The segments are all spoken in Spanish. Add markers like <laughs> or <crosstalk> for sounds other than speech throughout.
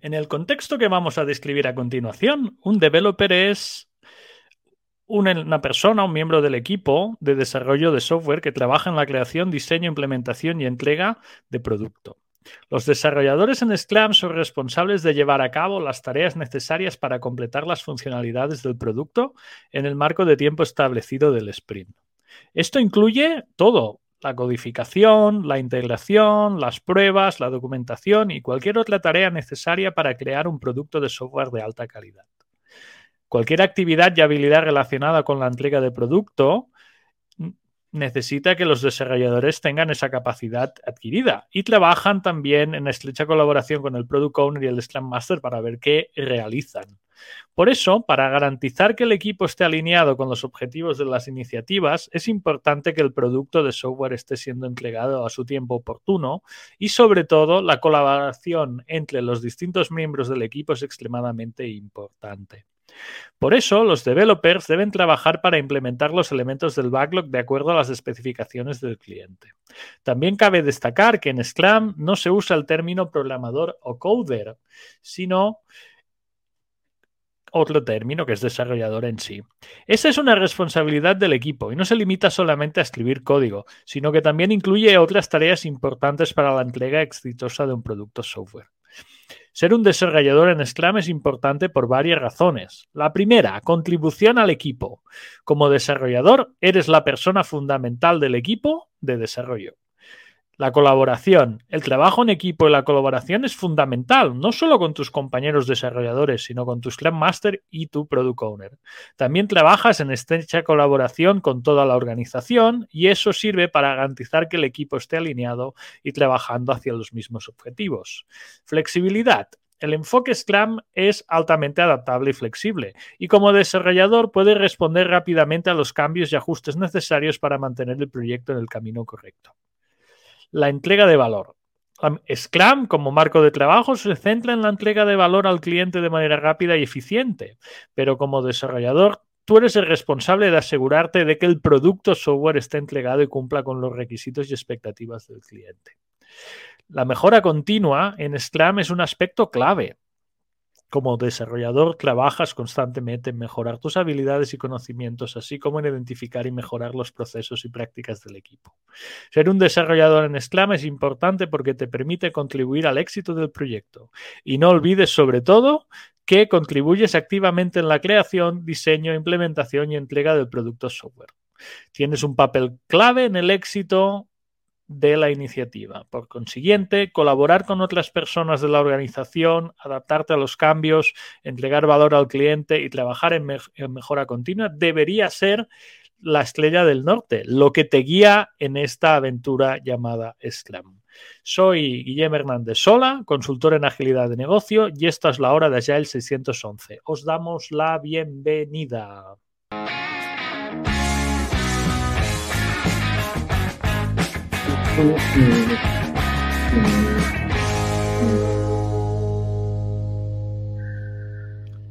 En el contexto que vamos a describir a continuación, un developer es una persona, un miembro del equipo de desarrollo de software que trabaja en la creación, diseño, implementación y entrega de producto. Los desarrolladores en Scrum son responsables de llevar a cabo las tareas necesarias para completar las funcionalidades del producto en el marco de tiempo establecido del sprint. Esto incluye todo, la codificación, la integración, las pruebas, la documentación y cualquier otra tarea necesaria para crear un producto de software de alta calidad. Cualquier actividad y habilidad relacionada con la entrega de producto necesita que los desarrolladores tengan esa capacidad adquirida y trabajan también en estrecha colaboración con el Product Owner y el Scrum Master para ver qué realizan. Por eso, para garantizar que el equipo esté alineado con los objetivos de las iniciativas, es importante que el producto de software esté siendo entregado a su tiempo oportuno y, sobre todo, la colaboración entre los distintos miembros del equipo es extremadamente importante. Por eso, los developers deben trabajar para implementar los elementos del backlog de acuerdo a las especificaciones del cliente. También cabe destacar que en Scrum no se usa el término programador o coder, sino otro término que es desarrollador en sí. Esa es una responsabilidad del equipo y no se limita solamente a escribir código, sino que también incluye otras tareas importantes para la entrega exitosa de un producto software. Ser un desarrollador en Scrum es importante por varias razones. La primera, contribución al equipo. Como desarrollador, eres la persona fundamental del equipo de desarrollo. La colaboración, el trabajo en equipo y la colaboración es fundamental, no solo con tus compañeros desarrolladores, sino con tu Scrum Master y tu Product Owner. También trabajas en estrecha colaboración con toda la organización y eso sirve para garantizar que el equipo esté alineado y trabajando hacia los mismos objetivos. Flexibilidad. El enfoque Scrum es altamente adaptable y flexible, y como desarrollador puede responder rápidamente a los cambios y ajustes necesarios para mantener el proyecto en el camino correcto la entrega de valor. Scrum, como marco de trabajo, se centra en la entrega de valor al cliente de manera rápida y eficiente, pero como desarrollador, tú eres el responsable de asegurarte de que el producto software esté entregado y cumpla con los requisitos y expectativas del cliente. La mejora continua en Scrum es un aspecto clave, como desarrollador trabajas constantemente en mejorar tus habilidades y conocimientos, así como en identificar y mejorar los procesos y prácticas del equipo. Ser un desarrollador en Scrum es importante porque te permite contribuir al éxito del proyecto. Y no olvides sobre todo que contribuyes activamente en la creación, diseño, implementación y entrega del producto software. Tienes un papel clave en el éxito de la iniciativa. Por consiguiente, colaborar con otras personas de la organización, adaptarte a los cambios, entregar valor al cliente y trabajar en, mejora continua debería ser la estrella del norte, lo que te guía en esta aventura llamada Scrum. Soy Guillermo Hernández Sola, consultor en agilidad de negocio, y esta es la hora de Agile 611. Os damos la bienvenida.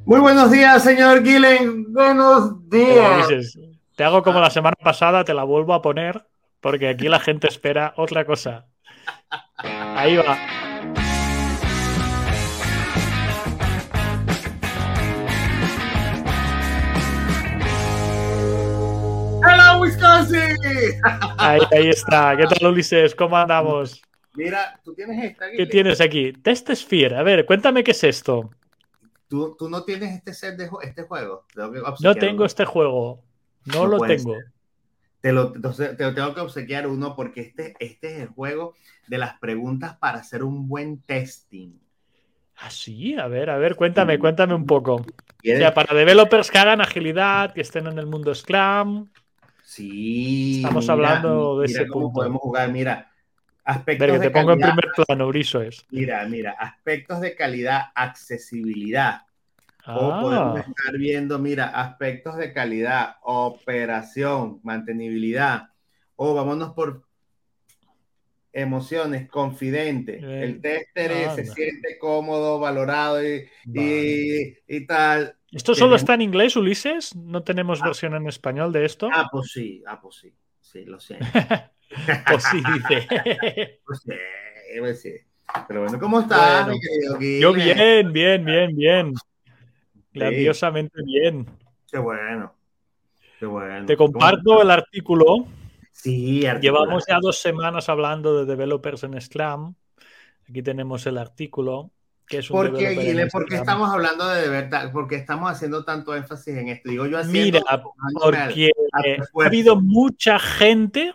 Muy buenos días, señor Gillen. Buenos días. Te hago como la semana pasada, te la vuelvo a poner, porque aquí la gente espera otra cosa. Ahí va. Wisconsin! Ahí, está. ¿Qué tal, Ulises? ¿Cómo andamos? Mira, tú tienes esta. ¿Qué tienes aquí? Test Sphere. A ver, cuéntame qué es esto. ¿Tú, tú no tienes este set de este juego? No tengo este juego. No, lo tengo. Te lo, te tengo que obsequiar uno porque este, este es el juego de las preguntas para hacer un buen testing. Ah, sí, a ver, a ver, cuéntame, cuéntame un poco. O sea, para developers que hagan agilidad, que estén en el mundo Scrum. Sí. Estamos hablando de ese punto. podemos jugar, mira. Aspectos que te pongo en primer plano, Briso es. Mira, mira, aspectos de calidad, accesibilidad. O ah. podemos estar viendo, mira, aspectos de calidad, operación, mantenibilidad. O vámonos por emociones, confidente. El tester se siente cómodo, valorado y, y, tal. ¿Esto solo está en inglés, Ulises? ¿No tenemos ah. versión en español de esto? Ah, pues sí, ah, pues sí. Sí, lo sé. <laughs> pues sí, dice. pues sí, pues sí. Pero bueno, ¿cómo estás, Yo bien, bien, bien, bien. Grandiosamente bien. Qué bueno. Qué bueno. Te comparto el artículo. Sí, Llevamos ya dos semanas hablando de developers en Scrum. Aquí tenemos el artículo. Que es un ¿Por qué, ¿Por qué estamos hablando de verdad? ¿Por qué estamos haciendo tanto énfasis en esto? Digo yo Mira, porque ha habido mucha gente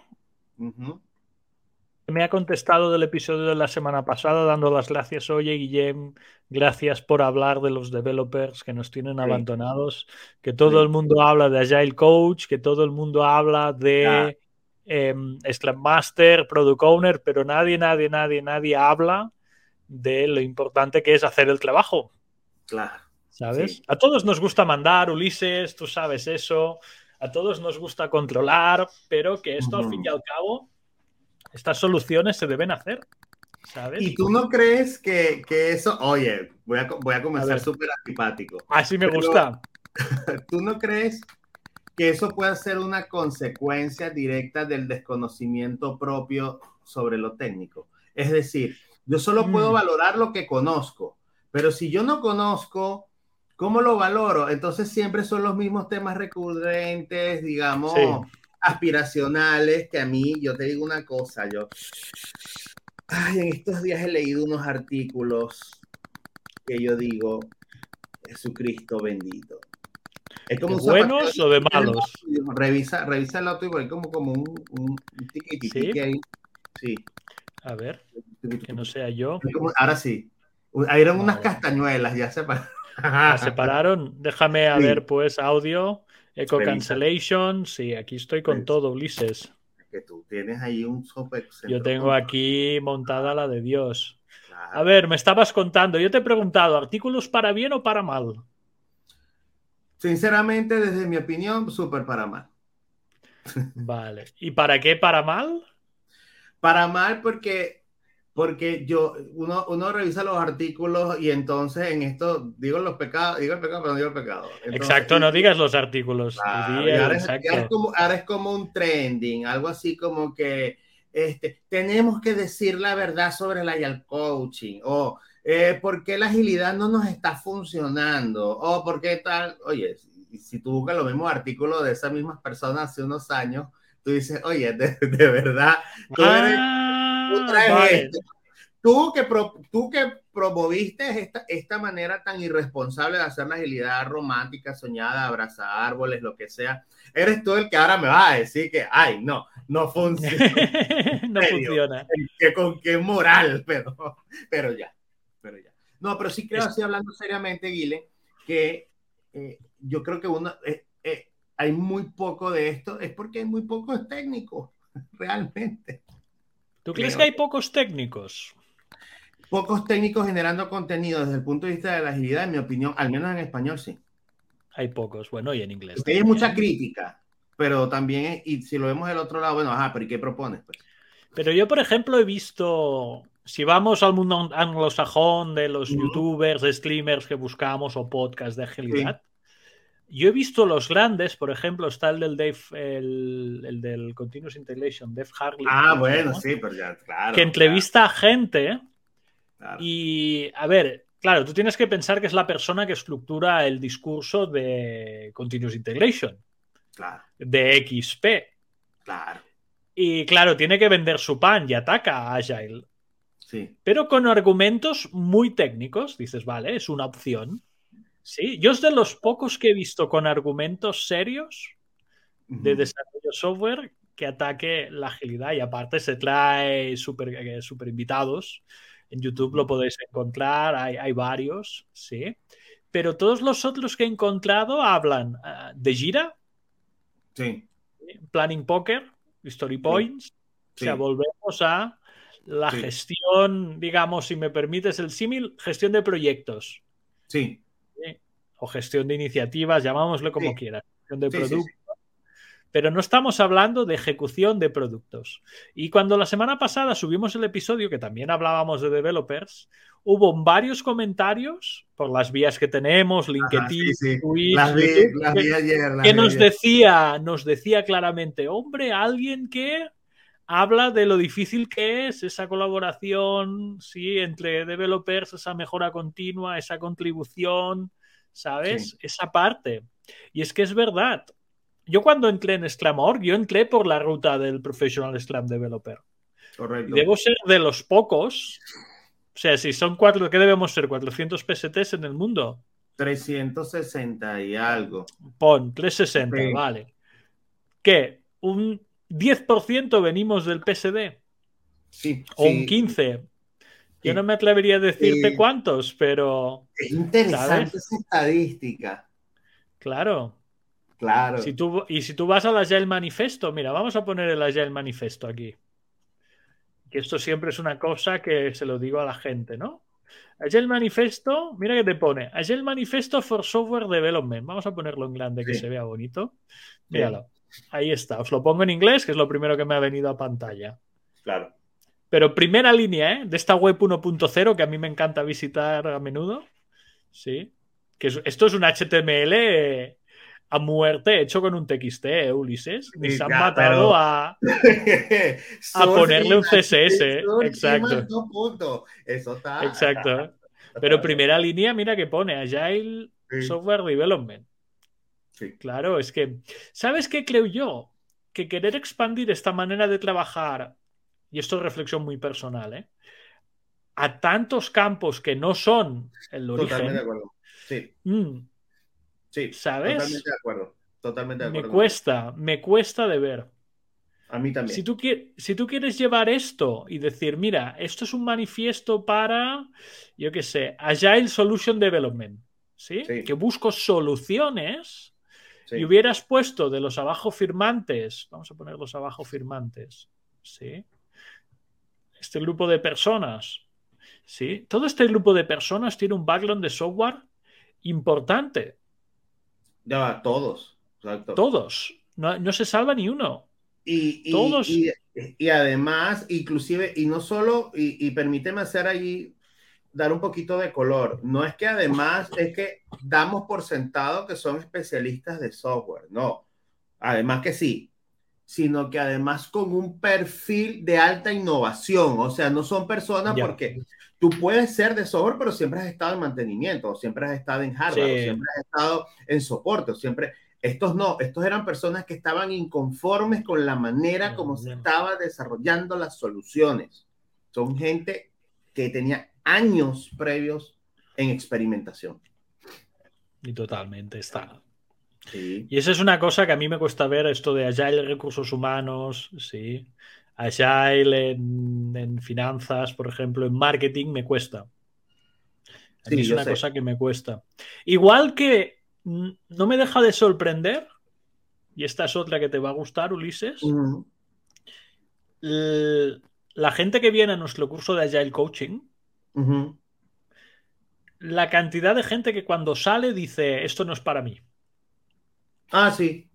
que me ha contestado del episodio de la semana pasada dando las gracias. Oye, Guillem, gracias por hablar de los developers que nos tienen abandonados, que todo el mundo habla de Agile Coach, que todo el mundo habla de eh, Scrum Master, Product Owner, pero nadie, nadie, nadie, nadie habla de lo importante que es hacer el trabajo. Claro. ¿Sabes? A todos nos gusta mandar, Ulises, tú sabes eso. A todos nos gusta controlar, pero que esto al fin y al cabo, estas soluciones se deben hacer. ¿sabes? ¿Y tú no crees que, eso, oye, voy a, voy a comenzar súper antipático. Así me gusta. <laughs> ¿Tú no crees que eso puede ser una consecuencia directa del desconocimiento propio sobre lo técnico? Es decir, yo solo puedo mm. valorar lo que conozco, pero si yo no conozco, ¿cómo lo valoro? Entonces siempre son los mismos temas recurrentes, digamos, aspiracionales, que a mí, yo te digo una cosa, yo, ay, en estos días he leído unos artículos que yo digo, Jesucristo bendito. Es como ¿De buenos o de malos? Revisa, revisa el auto y hay como, como un, un, ¿Sí? ahí. Sí. A ver, que no sea yo. Ahora sí. Eran unas castañuelas, ya se separaron. separaron. Déjame a ver, pues, audio. Eco cancellation. Sí, aquí estoy con todo, Ulises. Que tú tienes ahí un Yo tengo aquí montada la de Dios. A ver, me estabas contando. Yo te he preguntado, ¿artículos para bien o para mal? Sinceramente, desde mi opinión, súper para mal. <laughs> Vale. ¿Y para qué para mal? Para mal porque, porque yo, uno, uno revisa los artículos y entonces en esto digo los pecados, digo el pecado, pero no digo el pecado. exacto, no digas los artículos. ahora, es, como, un trending, algo así como que este, tenemos que decir la verdad sobre el coaching o eh, por qué la agilidad no nos está funcionando o por qué tal, oye, si tú buscas los mismos artículos de esas mismas personas hace unos años, tú dices, oye, de, verdad, tú, eres, ah, tú, que, tú que promoviste esta, esta manera tan irresponsable de hacer la agilidad romántica, soñada, abrazar árboles, lo que sea, eres tú el que ahora me va a decir que, ay, no, no <laughs> funciona. no funciona. Que, con qué moral, <laughs> pero, pero ya. No, pero sí creo, así hablando seriamente, Guile, que eh, yo creo que uno, eh, hay muy poco de esto, es porque hay muy pocos técnicos, <laughs> realmente. ¿Tú crees que hay pocos técnicos? Pocos técnicos generando contenido desde el punto de vista de la agilidad, en mi opinión, al menos en español sí. Hay pocos, bueno, y en inglés. hay mucha crítica, pero también, y si lo vemos del otro lado, bueno, ajá, pero ¿y qué propones? Pues? Pero yo, por ejemplo, he visto, si vamos al mundo anglosajón de los youtubers, streamers que buscamos o podcasts de agilidad, yo he visto los grandes, por ejemplo, está el del Dave, el, del Continuous Integration, Dave Harley. Ah, bueno, sí, pero ya, claro. Que entrevista a gente. Y, a ver, claro, tú tienes que pensar que es la persona que estructura el discurso de Continuous Integration. Claro. De XP. Claro. Y claro, tiene que vender su pan y ataca a Agile. Sí. Pero con argumentos muy técnicos. Dices, vale, es una opción. Sí, yo es de los pocos que he visto con argumentos serios de desarrollo software que ataque la agilidad y aparte se trae super, eh, super invitados. En YouTube lo podéis encontrar, hay, varios, sí. Pero todos los otros que he encontrado hablan ah, de Gira, sí. Planning Poker, Story Points. O sea, volvemos a la gestión, digamos, si me permites el símil, gestión de proyectos. Sí. O gestión de iniciativas, llamámoslo como quieras, gestión de productos. Pero no estamos hablando de ejecución de productos. Y cuando la semana pasada subimos el episodio, que también hablábamos de developers, hubo varios comentarios por las vías que tenemos, LinkedIn, Twitter, que, nos decía, nos decía claramente, hombre, alguien que habla de lo difícil que es esa colaboración, sí, entre developers, esa mejora continua, esa contribución, ¿sabes? Esa parte. Y es que es verdad. Yo cuando entré en Scrum.org, yo entré por la ruta del Professional Scrum Developer. Correcto. debo ser de los pocos. O sea, si son cuatro, ¿qué debemos ser? 400 PSTs en el mundo. 360 y algo. Pon, 360, Sí. vale. ¿Qué? ¿Un 10% venimos del PSD? Sí, ¿O un sí. 15%? Yo Sí. no me atrevería a decirte Sí. cuántos, pero Es interesante ¿Sabes? esa estadística. claro. Claro. Si tú, y si tú vas al Agile Manifesto, mira, vamos a poner el Agile Manifesto aquí. Que esto siempre es una cosa que se lo digo a la gente, ¿no? Agile Manifesto, mira que te pone. Agile Manifesto for Software Development. Vamos a ponerlo en grande que se vea bonito. Míralo. Ahí está. Os lo pongo en inglés, que es lo primero que me ha venido a pantalla. Claro. Pero primera línea, ¿eh? De esta web 1.0 que a mí me encanta visitar a menudo. Sí. Que es- esto es un HTML a muerte hecho con un TXT, ¿eh, Ulises? Ni se han ya, matado pero- a... <laughs> Source ponerle un CSS, Source exacto. Eso está. Exacto. <laughs> Pero primera línea, mira que pone Agile Sí, Software Development. Sí. Claro, es que, ¿sabes qué creo yo? Que querer expandir esta manera de trabajar, y esto es reflexión muy personal, ¿eh? a tantos campos que no son el Totalmente de origen, acuerdo. Sí, mm, sí. ¿Sabes? Totalmente de acuerdo. Totalmente de me acuerdo. cuesta, me cuesta de ver. A mí también. Si tú, qui- si tú quieres llevar esto y decir, mira, esto es un manifiesto para, yo qué sé, Agile Solution Development, ¿sí? Sí. Que busco soluciones Sí. y hubieras puesto de los abajo firmantes, vamos a poner los abajo firmantes, ¿sí? Este grupo de personas, ¿sí? Todo este grupo de personas tiene un background de software importante, Ya todos. Exacto. todos, no, no se salva ni uno. Y, y- Todos. y- y además, inclusive, y no solo, y, y permíteme hacer allí, dar un poquito de color. No es que además, es que damos por sentado que son especialistas de software, no. Además que sí, sino que además con un perfil de alta innovación. O sea, no son personas Ya. porque tú puedes ser de software, pero siempre has estado en mantenimiento, o siempre has estado en hardware, Sí. o siempre has estado en soporte, o siempre estos no, estos eran personas que estaban inconformes con la manera como se estaba desarrollando las soluciones. Son gente que tenía años previos en experimentación. Y totalmente está. Sí, Y esa es una cosa que a mí me cuesta ver, esto de Agile recursos humanos, sí. Agile en, en finanzas, por ejemplo, en marketing, me cuesta. A mí Sí, es una sé. cosa que me cuesta. Igual que mm, no me deja de sorprender, y esta es otra que te va a gustar, Ulises, la gente que viene a nuestro curso de Agile Coaching, La cantidad de gente que cuando sale dice, esto no es para mí. Ah, sí.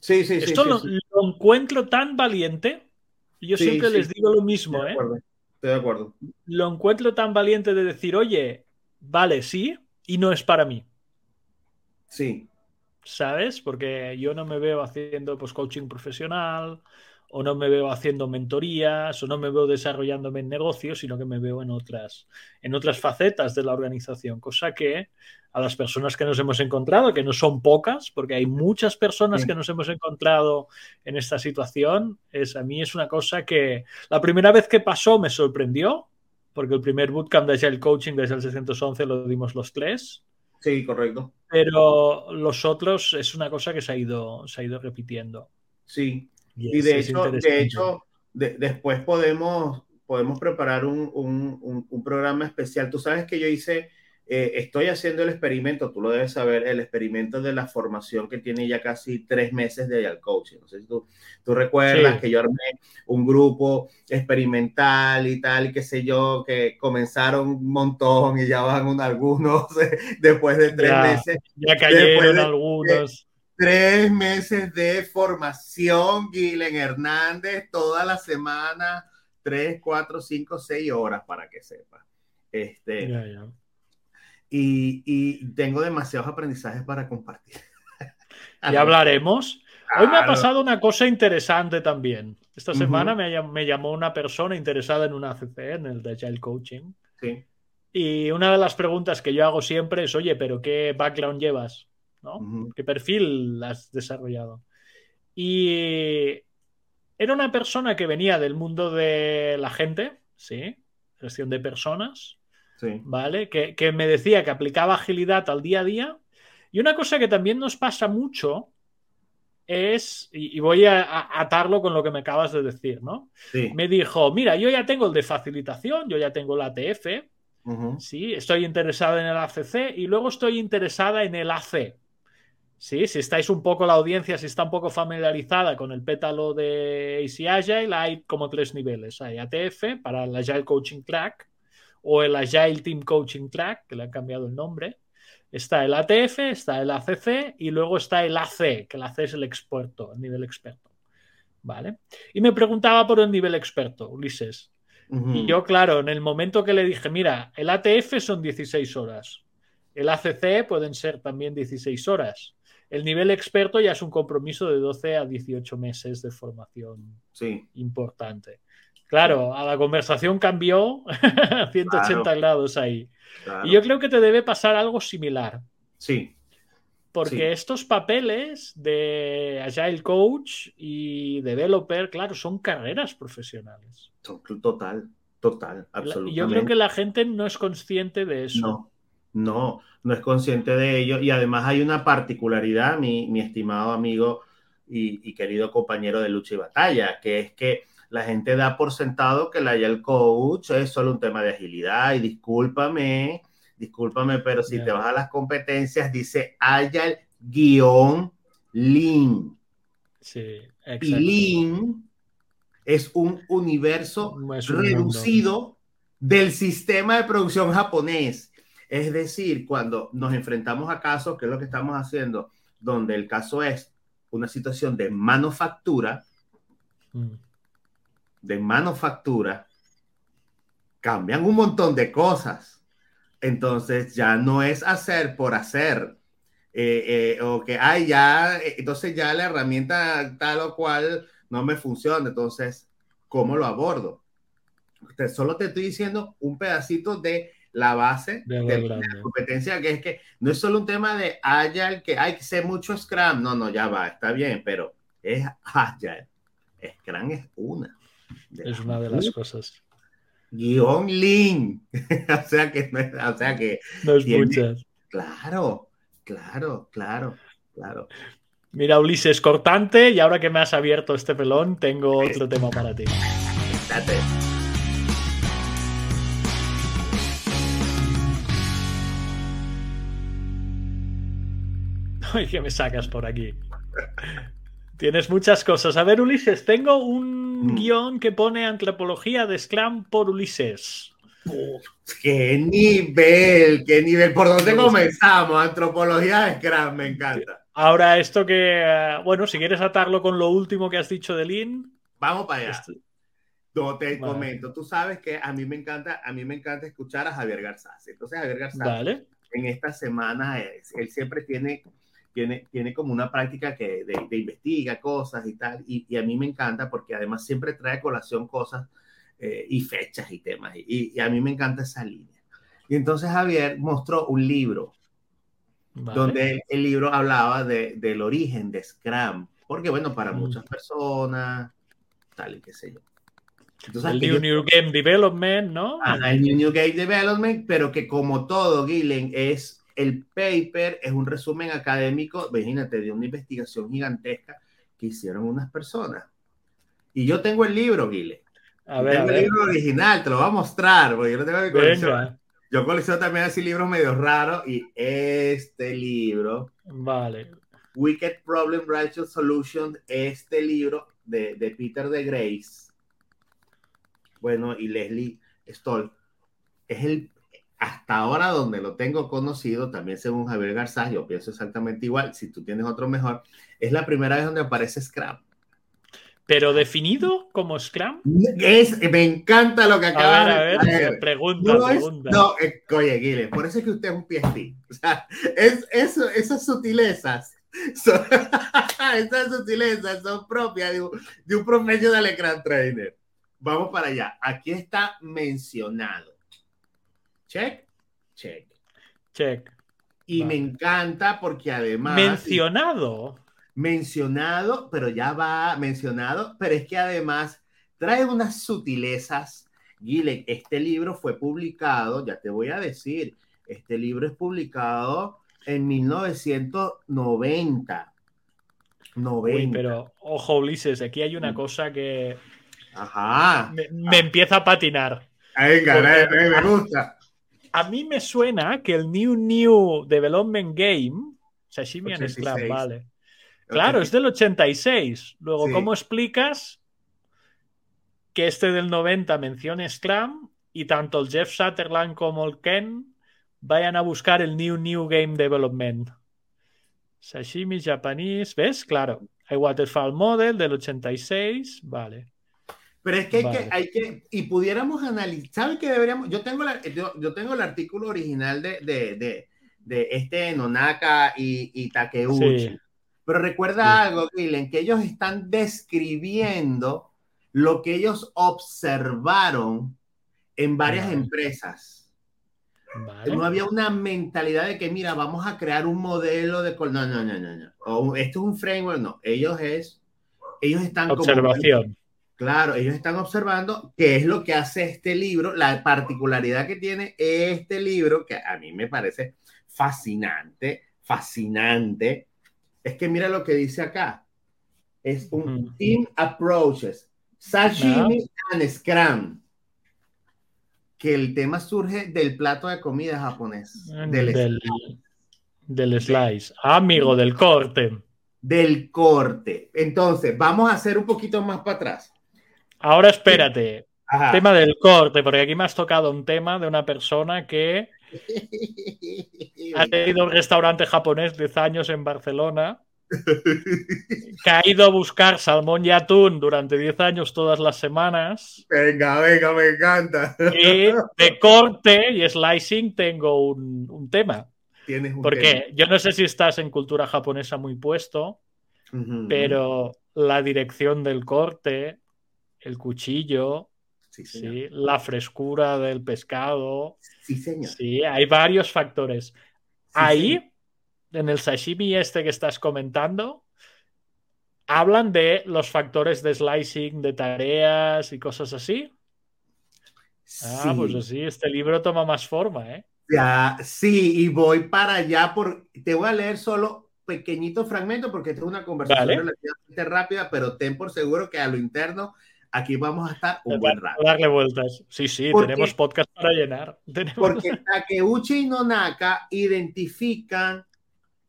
Sí, sí, sí. Esto sí, lo, sí. lo encuentro tan valiente. Yo Sí, siempre les digo lo Estoy mismo, de ¿eh? acuerdo. Estoy de acuerdo. Lo encuentro tan valiente de decir, oye, vale, sí, y no es para mí. Sí, ¿Sabes? Porque yo no me veo haciendo pues, coaching profesional, o no me veo haciendo mentorías, o no me veo desarrollándome en negocios, sino que me veo en otras, en otras facetas de la organización. Cosa que a las personas que nos hemos encontrado, que no son pocas, porque hay muchas personas Sí. que nos hemos encontrado en esta situación, es, a mí es una cosa que la primera vez que pasó me sorprendió, porque el primer bootcamp de Agile Coaching desde el 611 lo dimos los tres. sí, correcto. Pero los otros es una cosa que se ha ido, se ha ido repitiendo. Sí. Y, Y de hecho, de hecho de- después podemos, podemos preparar un, un- un- un programa especial. Tú sabes que yo hice, eh, estoy haciendo el experimento, tú lo debes saber, el experimento de la formación que tiene ya casi tres meses de Agile Coaching. No sé si tú, tú recuerdas Sí. que yo armé un grupo experimental y tal, y qué sé yo, que comenzaron un montón y ya van un- algunos <laughs> después de tres Ya. meses ya cayeron de- algunos. Tres meses de formación, Guilen Hernández, toda la semana, tres, cuatro, cinco, seis horas para que sepa. Este, y, y tengo demasiados aprendizajes para compartir. <laughs> Ya hablaremos. Hoy me ha pasado una cosa interesante también. Esta semana me, llamó una persona interesada en una ACC, en el de Agile Coaching. Sí. Y una de las preguntas que yo hago siempre es, oye, pero ¿qué background llevas? ¿No? ¿Qué perfil has desarrollado? Y era una persona que venía del mundo de la gente, ¿sí? Gestión de personas, sí. ¿vale? Que, que me decía que aplicaba agilidad al día a día. Y una cosa que también nos pasa mucho es, y, voy a, atarlo con lo que me acabas de decir, ¿no? Me dijo, mira, yo ya tengo el de facilitación, yo ya tengo el ATF, sí, estoy interesada en el ACC y luego estoy interesada en el AC. Sí, si estáis un poco, la audiencia, si está un poco familiarizada con el pétalo de AC Agile, hay como tres niveles. Hay ATF para el Agile Coaching Track o el Agile Team Coaching Track, que le han cambiado el nombre. Está el ATF, está el ACC y luego está el AC, que el AC es el experto, el nivel experto. ¿Vale? Y me preguntaba por el nivel experto, Ulises. Y yo, claro, en el momento que le dije, mira, el ATF son 16 horas, el ACC pueden ser también 16 horas. El nivel experto ya es un compromiso de 12 a 18 meses de formación sí. importante. Claro, a la conversación cambió <laughs> 180 grados ahí. Y yo creo que te debe pasar algo similar. Sí. Porque estos papeles de Agile Coach y Developer, claro, son carreras profesionales. Total, total, absolutamente. Y yo creo que la gente no es consciente de eso. No, no, no es consciente de ello. Y además hay una particularidad, mi, mi estimado amigo y, y, querido compañero de lucha y batalla, que es que la gente da por sentado que el Agile Coach es solo un tema de agilidad y discúlpame, discúlpame, pero si te vas a las competencias dice Agile guion Lean. Sí, exacto. Y Lean es un universo reducido del sistema de producción japonés. Es decir, cuando nos enfrentamos a casos, que es lo que estamos haciendo, donde el caso es una situación de manufactura, mm de manufactura cambian un montón de cosas. Entonces ya no es hacer por hacer. Eh, eh, o que, ay, ya, eh, entonces ya la herramienta tal o cual no me funciona. Entonces, ¿cómo lo abordo? solo te estoy diciendo un pedacito de la base de, la competencia, que es que no es solo un tema de Agile, que hay que ser mucho Scrum. No, no, ya va, está bien, pero es Agile. Scrum es una. Es una de las cosas. Guión Link. o sea que, <laughs> o sea que. No es muchas. Claro, claro, claro, claro. Mira, Ulises, cortante, y ahora que me has abierto este pelón, tengo otro tema para ti. Date. <laughs> Ay, ¿qué me sacas por aquí? Tienes muchas cosas. A ver, Ulises, tengo un mm. guion que pone antropología de Scrum por Ulises. ¡Qué nivel! ¡Qué nivel! ¿Por dónde comenzamos? Antropología de Scrum, me encanta. Ahora, esto que. Eh, bueno, si quieres atarlo con lo último que has dicho de Lean. Vamos para allá. Este, no, te comento. Tú sabes que a mí me encanta, a mí me encanta escuchar a Javier Garzás. Entonces, Javier Garzás, en esta semana, él siempre tiene tiene, tiene como una práctica que de, investiga cosas y tal, y, a mí me encanta porque además siempre trae colación cosas eh, y fechas y temas, y, a mí me encanta esa línea. Y entonces Javier mostró un libro, donde el, libro hablaba de, del origen de Scrum, porque bueno, para mm. muchas personas, tal y qué sé yo. Entonces, el New, Game Development, ¿no? el New, New Game Development, pero que como todo, Gillen, es el paper es un resumen académico, imagínate, de una investigación gigantesca que hicieron unas personas. Y yo tengo el libro, Guile. A ver, tengo el libro original, te lo voy a mostrar, porque yo no tengo mi colección. Yo colecciono también así libros medio raros y este libro. Vale. Wicked Problem Righteous Solution, este libro de, de Peter de Grace, bueno, y Leslie Stoll, es el hasta ahora donde lo tengo conocido, también según Javier Garzás, yo pienso exactamente igual, si tú tienes otro mejor, es la primera vez donde aparece Scrum. ¿Pero definido como Scrum? Es, me encanta lo que acaba de decir. A ver, pregunta, no pregunta. no, eh, oye, Guile, por eso es que usted es un. O sea, es, eso, esas sutilezas <laughs> Estas sutilezas son propias de un, de un profesional ecran trainer. Vamos para allá. Aquí está mencionado. Check, check. Check. Y Vale. me encanta porque además. Mencionado. mencionado, pero ya va mencionado, pero es que además trae unas sutilezas. Gile, este libro fue publicado, ya te voy a decir, este libro es publicado en 1990. 90. Uy, pero ojo, Ulises, aquí hay una Mm. cosa que Ajá. me, me empieza a patinar. Venga, Porque- me gusta. A mí me suena que el New New Development Game, Sashimi and 86. Scrum, vale. Claro, es del 86. Luego, Sí. ¿cómo explicas que este del 90 mencione Scrum y tanto el Jeff Sutherland como el Ken vayan a buscar el New New Game Development? Sashimi Japanese, ¿ves? Claro. Hay Waterfall Model del 86, vale. Pero es que hay, Vale. que hay que, y pudiéramos analizar, ¿saben qué deberíamos? Yo tengo, la, yo, yo tengo el artículo original de, de, de, de este Nonaka y, y Takeuchi. Sí. Pero recuerda Sí. algo, Gillen, que ellos están describiendo lo que ellos observaron en varias Vale. empresas. Vale. No había una mentalidad de que, mira, vamos a crear un modelo de... No, no, no, no, no. O esto es un framework, no. Ellos es... Ellos están como- Observación. Claro, ellos están observando qué es lo que hace este libro, la particularidad que tiene este libro, que a mí me parece fascinante, fascinante, es que mira lo que dice acá. Es un. Team Approaches, Sashimi and Scrum. Que el tema surge del plato de comida japonés, del, Del, del slice. Amigo del corte. del corte. Entonces, vamos a hacer un poquito más para atrás. Ahora espérate. Ajá. Tema del corte, porque aquí me has tocado un tema de una persona que <laughs> ha tenido un restaurante japonés 10 años en Barcelona, que ha ido a buscar salmón y atún durante 10 años todas las semanas. Venga, venga, me encanta. Y de corte y slicing tengo un, un tema. Tienes un Porque yo no sé si estás en cultura japonesa muy puesto, pero la dirección del corte, el cuchillo, Sí, sí, la frescura del pescado, Sí, señor. sí, hay varios factores. Ahí, en el sashimi este que estás comentando, hablan de los factores de slicing, de tareas y cosas así. Ah, pues así, este libro toma más forma, ¿eh? Ya, sí, y voy para allá por. Te voy a leer solo pequeñito fragmento porque esta es una conversación Vale. relativamente rápida, pero ten por seguro que a lo interno aquí vamos a estar un buen rato. Darle vueltas. Sí, sí, Porque- tenemos podcast para llenar. <laughs> Tenemos- Porque Takeuchi y Nonaka identifican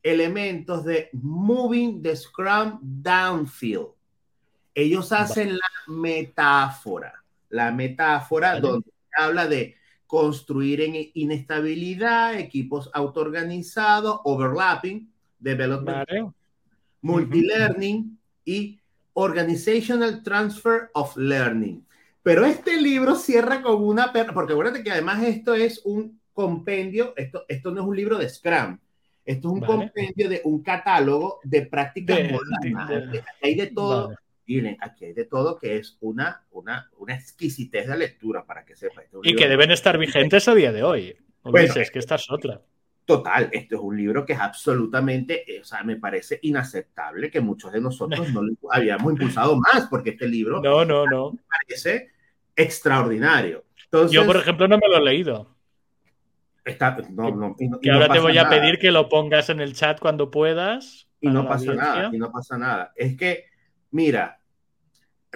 elementos de moving the Scrum downfield. Ellos hacen la metáfora, la metáfora Vale. donde habla de construir en inestabilidad, equipos autoorganizados, overlapping, development, Vale. multilearning y organizational transfer of learning. Pero este libro cierra con una perla, porque acuérdate que además esto es un compendio, esto, esto no es un libro de Scrum, esto es un Vale. compendio de un catálogo de prácticas De- modernas. de- de- Aquí hay de todo, Vale. miren, aquí hay de todo que es una, una, una exquisitez de lectura para que sepa. Este es Y que deben estar vigentes a día de hoy. Bueno, Ulises, que esta es otra. Total, esto es un libro que es absolutamente, eh, o sea, me parece inaceptable que muchos de nosotros no lo habíamos impulsado más, porque este libro No, no, no. parece extraordinario. Entonces, Yo, por ejemplo, no me lo he leído. está, no, no, y no ahora te voy a nada, pedir que lo pongas en el chat cuando puedas. Y no pasa audiencia. nada, y no pasa nada. Es que, mira,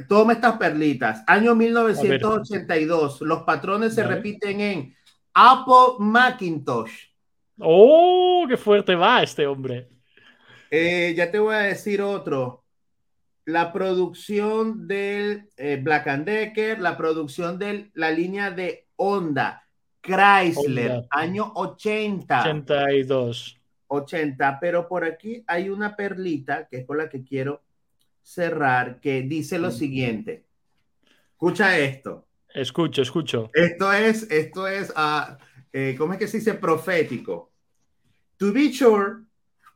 toma estas perlitas. Año 1982, los patrones se repiten en Apple Macintosh. ¡Oh! ¡Qué fuerte va este hombre! Eh, ya te voy a decir otro. La producción del eh, Black and Decker, la producción de la línea de Honda, Chrysler, Honda. año 80, 82. 80. Pero por aquí hay una perlita que es con la que quiero cerrar, que dice lo siguiente. Escucha esto. Escucho, escucho. Esto es, esto es, ah, eh, ¿cómo es que se dice? Profético. To be sure,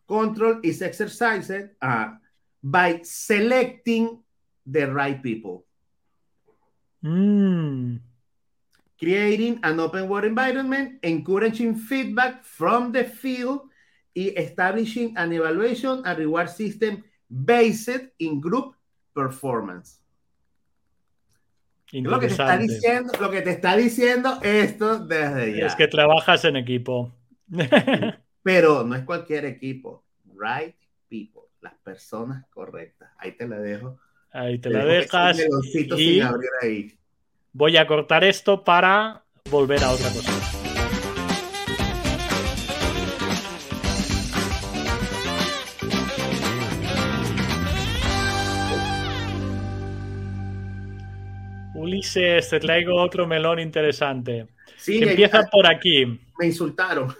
Control is exercised uh, by selecting the right people. Mm. Creating an open world environment, encouraging feedback from the field, y establishing an evaluation and reward system based in group performance. Lo que, te está diciendo, lo que te está diciendo esto desde ya. Es que trabajas en equipo. Pero no es cualquier equipo. Right people. Las personas correctas. Ahí te la dejo. Ahí te, la dejas. Y ahí. Voy a cortar esto para volver a otra cosa. Ulises, te traigo otro melón interesante. Sí, empieza por aquí. Me insultaron.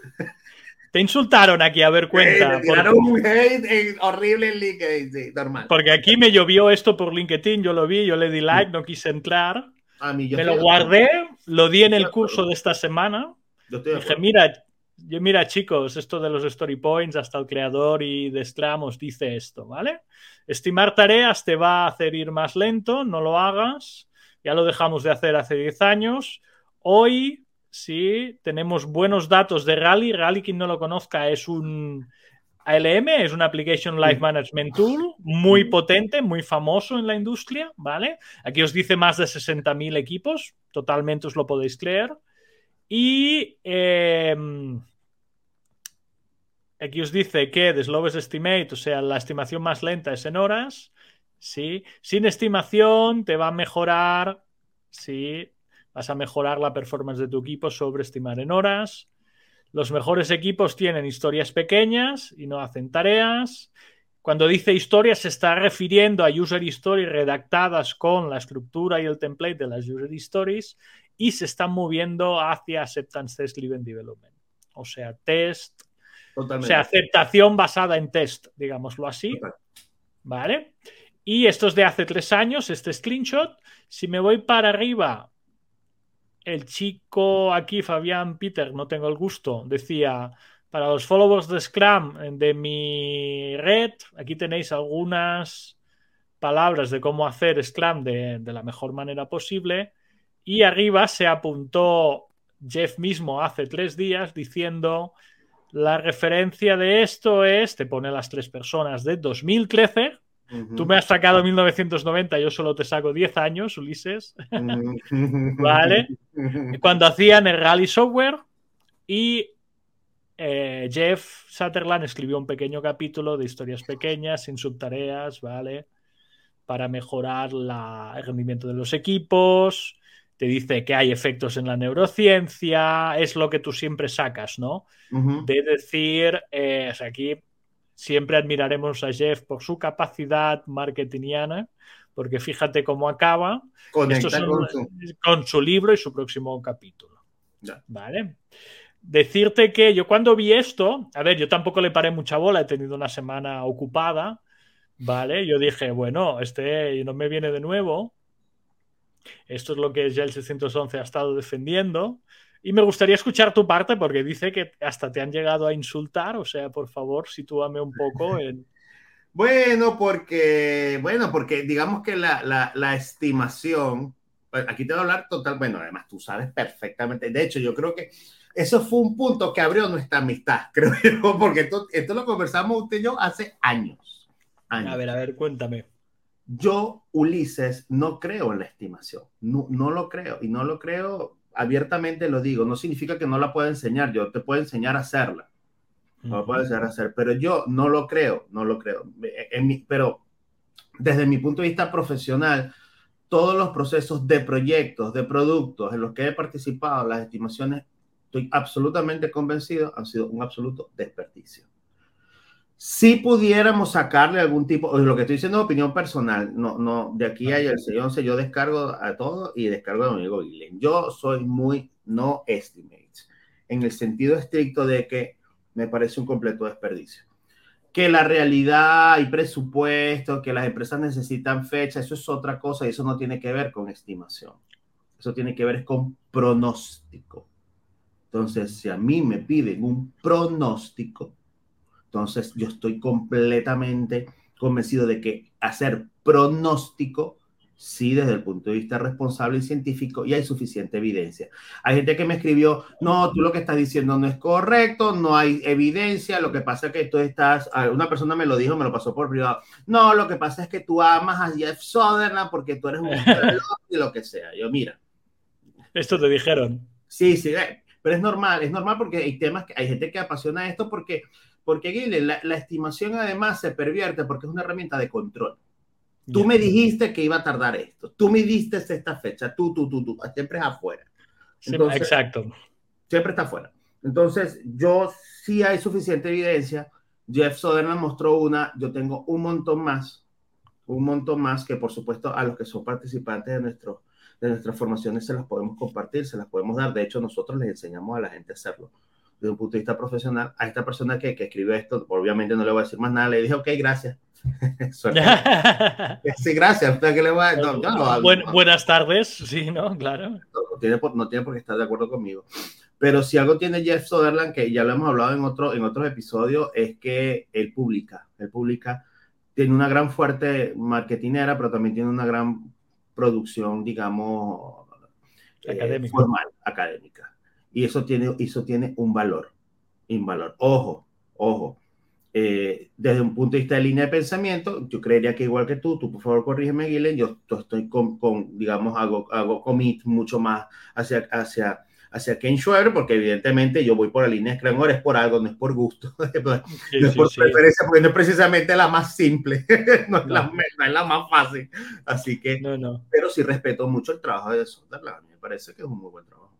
Te insultaron aquí, a ver, cuenta. me tiraron un hate horrible en LinkedIn, sí, normal. Porque aquí me llovió esto por LinkedIn, yo lo vi, yo le di like, no quise entrar. A mí, yo me lo guardé, lo di en el curso de esta semana. Dije, mira, yo, mira, chicos, esto de los story points, hasta el creador y de Scrum os dice esto, ¿vale? Estimar tareas te va a hacer ir más lento, no lo hagas ya lo dejamos de hacer hace 10 años. Hoy sí tenemos buenos datos de Rally. Rally, quien no lo conozca, es un ALM, es un Application Life Management Tool muy potente, muy famoso en la industria, ¿vale? Aquí os dice más de 60.000 equipos, totalmente os lo podéis creer. Y em, aquí os dice que the slowest estimate, o sea, la estimación más lenta es en horas. ¿Sí? Sin estimación te va a mejorar, ¿sí? Vas a mejorar la performance de tu equipo sobre estimar en horas. Los mejores equipos tienen historias pequeñas y no hacen tareas. Cuando dice historias se está refiriendo a user stories redactadas con la estructura y el template de las user stories y se están moviendo hacia acceptance test driven development. O sea, test, o sea, aceptación basada en test, digámoslo así. ¿Vale? Y esto es de hace tres años, este screenshot. Si me voy para arriba, el chico aquí, Fabián Peter, no tengo el gusto, decía, para los followers de Scrum de mi red, aquí tenéis algunas palabras de cómo hacer Scrum de, de la mejor manera posible. Y arriba se apuntó Jeff mismo hace tres días diciendo la referencia de esto es, te pone las tres personas de 2013 Tú me has sacado 1990, yo solo te saco 10 años, Ulises. ¿Vale? <laughs> Cuando hacían el Rally Software y eh, Jeff Sutherland escribió un pequeño capítulo de historias pequeñas, sin subtareas, ¿vale? Para mejorar el rendimiento de los equipos. Te dice que hay efectos en la neurociencia, es lo que tú siempre sacas, ¿no? De decir, eh, o sea, aquí Siempre admiraremos a Jeff por su capacidad marketingiana, porque fíjate cómo acaba con, su... libro y su próximo capítulo. ¿Vale? Decirte que yo cuando vi esto, a ver, yo tampoco le paré mucha bola, he tenido una semana ocupada, ¿vale? Yo dije, bueno, este no me viene de nuevo. Esto es lo que ya el 611 ha estado defendiendo. Y me gustaría escuchar tu parte porque dice que hasta te han llegado a insultar, o sea, por favor, sitúame un poco <laughs> en... Bueno, porque, bueno, porque digamos que la, la, la estimación, pues, aquí te voy a hablar total, bueno, además tú sabes perfectamente, de hecho yo creo que eso fue un punto que abrió nuestra amistad, <laughs> creo yo, porque esto, esto lo conversamos usted y yo hace años, años. A ver, a ver, cuéntame. Yo, Ulises, no creo en la estimación, no, no lo creo, y no lo creo abiertamente lo digo, no significa que no la pueda enseñar, yo te puedo enseñar a hacerla, no puedo enseñar a hacer, pero yo no lo creo, no lo creo. En mi, pero desde mi punto de vista profesional, todos los procesos de proyectos, de productos en los que he participado, las estimaciones, estoy absolutamente convencido, han sido un absoluto desperdicio si pudiéramos sacarle algún tipo, lo que estoy diciendo es opinión personal, no, no, de aquí a el 11 yo descargo a todo y descargo a mi amigo Guilén. Yo soy muy no estimate, en el sentido estricto de que me parece un completo desperdicio. Que la realidad y presupuesto, que las empresas necesitan fecha, eso es otra cosa y eso no tiene que ver con estimación. Eso tiene que ver con pronóstico. Entonces, si a mí me piden un pronóstico, Entonces, yo estoy completamente convencido de que hacer pronóstico sí desde el punto de vista responsable y científico y hay suficiente evidencia. Hay gente que me escribió, no, tú lo que estás diciendo no es correcto, no hay evidencia, lo que pasa es que tú estás, una persona me lo dijo, me lo pasó por privado, no, lo que pasa es que tú amas a Jeff Sutherland porque tú eres un <laughs> y lo que sea. Yo, mira. Esto te dijeron. Sí, sí, eh, pero es normal, es normal porque hay temas que hay gente que apasiona esto porque, porque la, la estimación además se pervierte porque es una herramienta de control. Tú me dijiste que iba a tardar esto. Tú me diste esta fecha. Tú, tú, tú, tú. Siempre es afuera. exacto. Siempre está afuera. Entonces, yo sí hay suficiente evidencia. Jeff Soderman mostró una. Yo tengo un montón más. Un montón más que, por supuesto, a los que son participantes de, nuestro, de nuestras formaciones se las podemos compartir, se las podemos dar. De hecho, nosotros les enseñamos a la gente a hacerlo desde un punto de vista profesional. A esta persona que, que escribe esto, obviamente no le voy a decir más nada. Le dije, ok, gracias <laughs> <laughs> sí, gracias. buenas tardes, sí, ¿no? Claro. No, tiene por, no tiene por qué estar de acuerdo conmigo. Pero si algo tiene Jeff Soderland, que ya lo hemos hablado en, otro, en otros episodios, es que él publica. Él publica, tiene una gran fuerte marketinera, pero también tiene una gran producción, digamos, eh, formal, académica. Y eso tiene, eso tiene un valor. Un valor. Ojo, ojo eh, desde un punto de vista de línea de pensamiento, yo creería que igual que tú, tú por favor corrígeme, Guilén, yo, estoy con, con, digamos, hago, hago commit mucho más hacia, hacia, hacia Ken Schwaber, porque evidentemente yo voy por la línea de Scrum, es por algo, no es por gusto, <laughs> no es por preferencia, porque no es precisamente la más simple, <laughs> no, es La, no, es La, más fácil, así que, no, no. pero sí respeto mucho el trabajo de Sunderland, me parece que es un muy buen trabajo.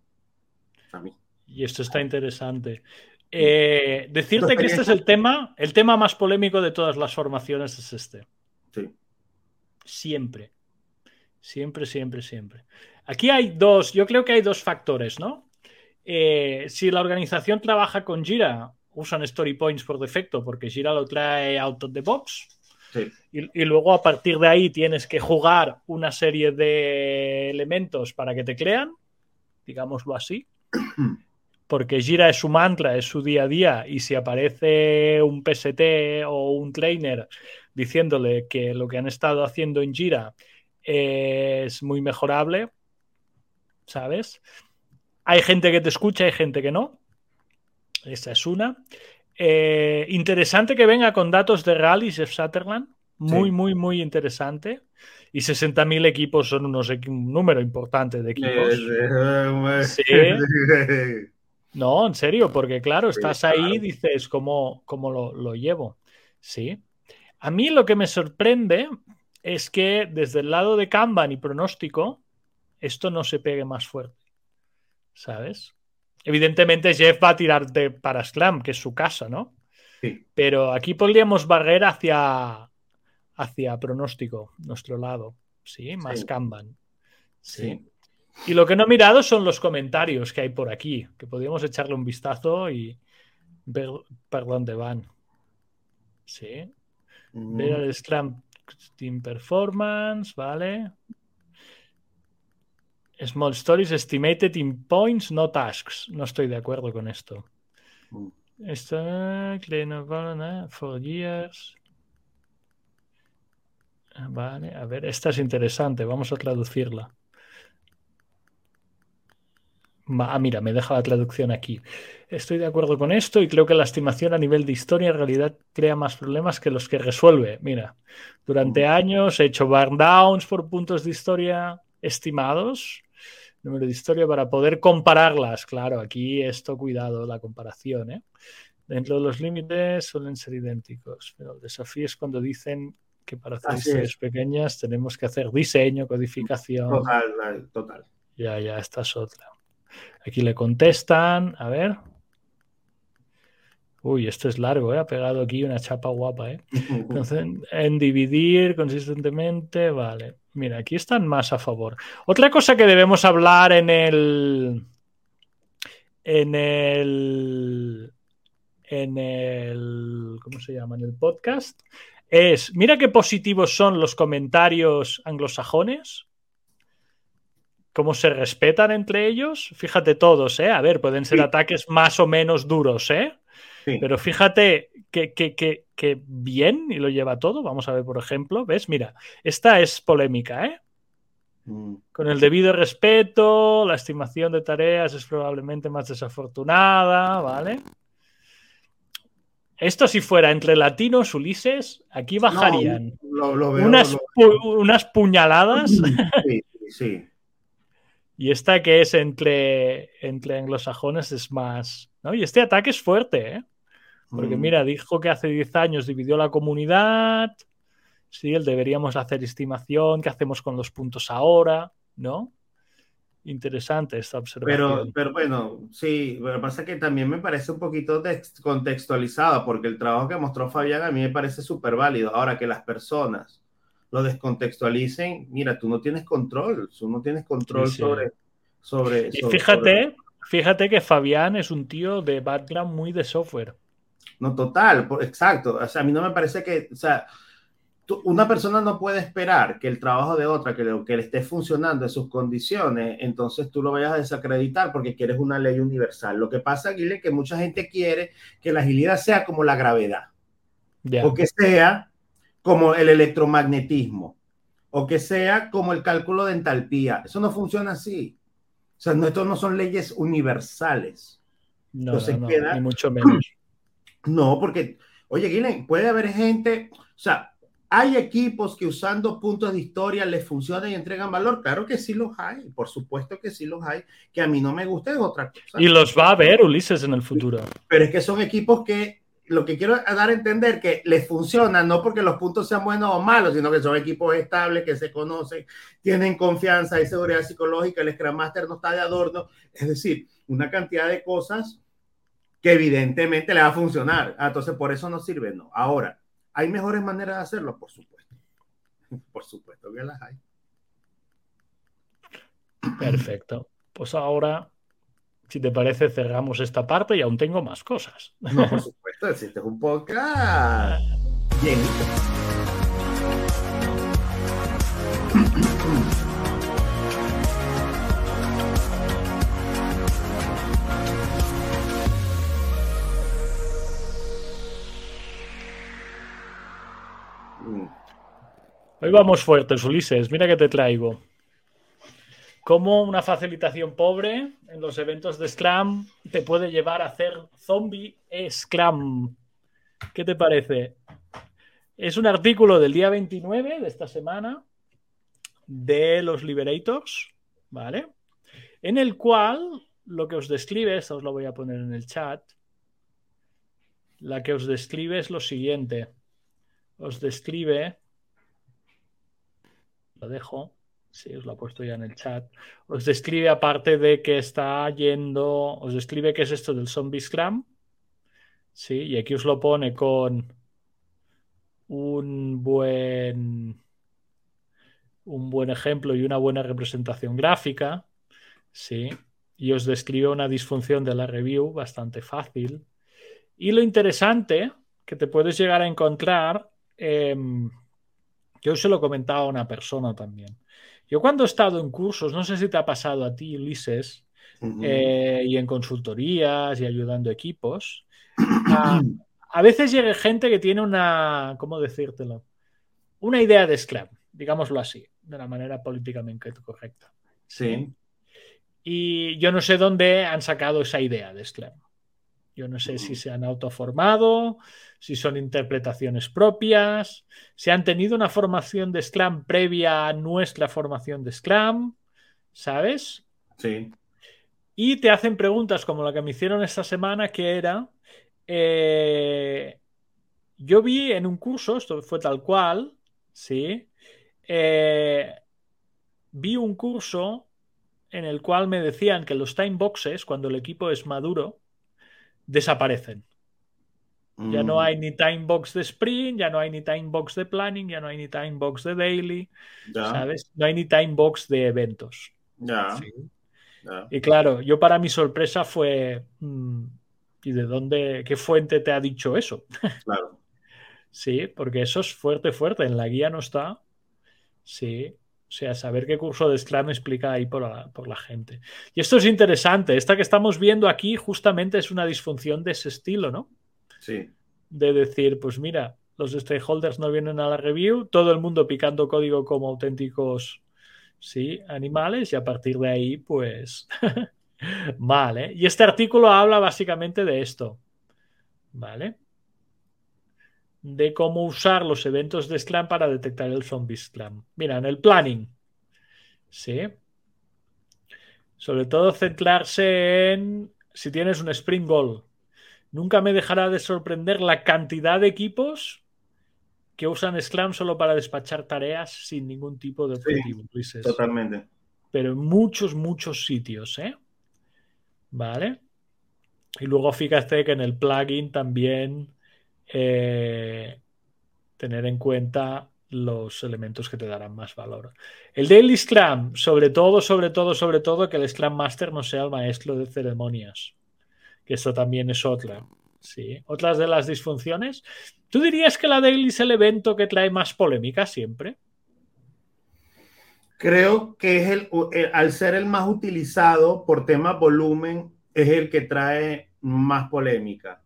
A mí. Y esto está interesante. <laughs> Eh, decirte que este es el tema, el tema más polémico de todas las formaciones es este. Sí. Siempre. Siempre, siempre, siempre. Aquí hay dos, yo creo que hay dos factores, ¿no? Eh, si la organización trabaja con Jira, usan Story Points por defecto porque Jira lo trae out of the box. Sí. Y, y, luego a partir de ahí tienes que jugar una serie de elementos para que te crean, digámoslo así. Porque Gira es su mantra, es su día a día, y si aparece un PST o un trainer diciéndole que lo que han estado haciendo en Gira es muy mejorable, ¿sabes? Hay gente que te escucha, hay gente que no. Esa es una. Eh, interesante que venga con datos de rallies de Sutherland. Muy, muy, muy interesante. Y 60.000 equipos son unos, un número importante de equipos. Sí. No, en serio, porque claro, estás ahí y dices, ¿cómo, cómo lo, lo, llevo? Sí. A mí lo que me sorprende es que desde el lado de Kanban y pronóstico, esto no se pegue más fuerte. ¿Sabes? Evidentemente Jeff va a tirarte para Scrum, que es su casa, ¿no? Sí. Pero aquí podríamos barrer hacia, hacia pronóstico, nuestro lado. Sí, más sí. Kanban. sí. sí. Y lo que no he mirado son los comentarios que hay por aquí, que podríamos echarle un vistazo y ver por dónde van. Sí. Mm. Ver el Scrum Team Performance, vale. Small Stories Estimated in Points, no Tasks. No estoy de acuerdo con esto. Mm. Esto, for years. Vale, a ver, esta es interesante, vamos a traducirla. Ah, mira, me deja la traducción aquí. Estoy de acuerdo con esto y creo que la estimación a nivel de historia en realidad crea más problemas que los que resuelve. Mira, durante años he hecho burn downs por puntos de historia estimados, número de historia para poder compararlas. Claro, aquí esto, cuidado, la comparación. ¿eh? Dentro de los límites suelen ser idénticos, pero el desafío es cuando dicen que para hacer historias pequeñas tenemos que hacer diseño, codificación. Total, total. Ya, ya, esta es otra. Aquí le contestan, a ver. Uy, esto es largo, ¿eh? ha pegado aquí una chapa guapa. ¿eh? <laughs> Entonces, en dividir consistentemente, vale. Mira, aquí están más a favor. Otra cosa que debemos hablar en el. En el. En el. ¿Cómo se llama? En el podcast. Es. Mira qué positivos son los comentarios anglosajones cómo se respetan entre ellos. Fíjate todos, ¿eh? A ver, pueden ser ataques más o menos duros, ¿eh? Pero fíjate que, que, bien y lo lleva todo. Vamos a ver, por ejemplo, ¿ves? Mira, esta es polémica, ¿eh? Mm. Con el debido respeto, la estimación de tareas es probablemente más desafortunada, ¿vale? Esto si fuera entre latinos, Ulises, aquí bajarían unas, puñaladas. Sí, sí. <laughs> y esta que es entre, entre anglosajones es más... ¿no? Y este ataque es fuerte, ¿eh? Porque mm. mira, dijo que hace 10 años dividió la comunidad. Sí, el deberíamos hacer estimación, ¿qué hacemos con los puntos ahora? ¿No? Interesante esta observación. Pero, pero bueno, sí, lo que pasa es que también me parece un poquito contextualizado, porque el trabajo que mostró Fabián a mí me parece súper válido. Ahora que las personas lo descontextualicen, mira, tú no tienes control, tú no tienes control sobre, sobre... Y fíjate, fíjate que Fabián es un tío de background muy de software. No, total, exacto. O sea, a mí no me parece que, o sea, una persona no puede esperar que el trabajo de otra, que, le, que le esté funcionando en sus condiciones, entonces tú lo vayas a desacreditar porque quieres una ley universal. Lo que pasa, Aguile, es que mucha gente quiere que la agilidad sea como la gravedad, o que sea como el electromagnetismo, o que sea como el cálculo de entalpía. Eso no funciona así. O sea, no, esto no son leyes universales. No, no, ni mucho menos. <clears throat> No, porque, oye, Guilén, puede haber gente, o sea, ¿Hay equipos que usando puntos de historia les funcionan y entregan valor? Claro que sí los hay, por supuesto que sí los hay, que a mí no me gusta es otra cosa. Y los va a ver Ulises en el futuro. Pero es que son equipos que lo que quiero dar a entender que les funciona no porque los puntos sean buenos o malos, sino que son equipos estables, que se conocen, tienen confianza, y seguridad psicológica, el Scrum Master no está de adorno, es decir, una cantidad de cosas que evidentemente le va a funcionar. Ah, entonces, por eso no sirve, no. Ahora, ¿Hay mejores maneras de hacerlo? Por supuesto. <laughs> Por supuesto que las hay. Perfecto. Pues ahora, si te parece, cerramos esta parte y aún tengo más cosas. No, por supuesto, existe un podcast llenito. Hoy vamos fuertes, Ulises. Mira que te traigo. Cómo una facilitación pobre en los eventos de Scrum te puede llevar a hacer zombie Scrum. ¿Qué te parece? Es un artículo del día 29 de esta semana de los Liberators, ¿vale? En el cual lo que os describe, esto os lo voy a poner en el chat, la que os describe es lo siguiente. Os describe lo dejo. Sí, os lo he puesto ya en el chat. Os describe, aparte de que está yendo, os describe qué es esto del Zombie Scrum. Sí, y aquí os lo pone con un buen, un buen ejemplo y una buena representación gráfica. Sí, y os describe una disfunción de la review bastante fácil. Y lo interesante que te puedes llegar a encontrar. Em, yo se lo he comentado a una persona también. Yo cuando he estado en cursos, no sé si te ha pasado a ti, Ulises, eh, y en consultorías y ayudando equipos, <clears throat> a, veces llega gente que tiene una, ¿cómo decírtelo? Una idea de Scrum, digámoslo así, de la manera políticamente correcta. Sí. Y yo no sé dónde han sacado esa idea de Scrum. Yo no sé si se han autoformado, si son interpretaciones propias, si han tenido una formación de Scrum previa a nuestra formación de Scrum, ¿sabes? Sí. Y te hacen preguntas como la que me hicieron esta semana, que era, eh, yo vi en un curso, esto fue tal cual, ¿sí? Eh, vi un curso en el cual me decían que los time boxes, cuando el equipo es maduro, desaparecen. Ya no mm. hay ni time box de sprint, ya no hay ni time box de planning, ya no hay ni time box de daily, ¿sabes? No hay ni time box de eventos. Ya. Y claro, yo para mi sorpresa fue, mm, ¿y de dónde, qué fuente te ha dicho eso? <laughs> Claro. sí, porque eso es fuerte, fuerte. En la guía no está. Sí. O sea, saber qué curso de Scrum explica ahí por la, por la, gente. Y esto es interesante. Esta que estamos viendo aquí justamente es una disfunción de ese estilo, ¿no? Sí. De decir, pues mira, los stakeholders no vienen a la review, todo el mundo picando código como auténticos sí, animales y a partir de ahí, pues <laughs> vale. Y este artículo habla básicamente de esto, ¿vale? De cómo usar los eventos de Scrum para detectar el zombie Scrum. Mira, en el planning, ¿sí? Sobre todo centrarse en si tienes un Spring Goal. Nunca me dejará de sorprender la cantidad de equipos que usan Scrum solo para despachar tareas sin ningún tipo de objetivo. totalmente. Pero en muchos, muchos sitios, ¿eh? ¿Vale? Y luego fíjate que en el plugin también eh, tener en cuenta los elementos que te darán más valor. El Daily Scrum, sobre todo, sobre todo, sobre todo, que el Scrum Master no sea el maestro de ceremonias. Que esto también es otra. Sí. Otras de las disfunciones. ¿Tú dirías que la Daily es el evento que trae más polémica siempre? Creo que es el, al ser el más utilizado por tema volumen, es el que trae más polémica.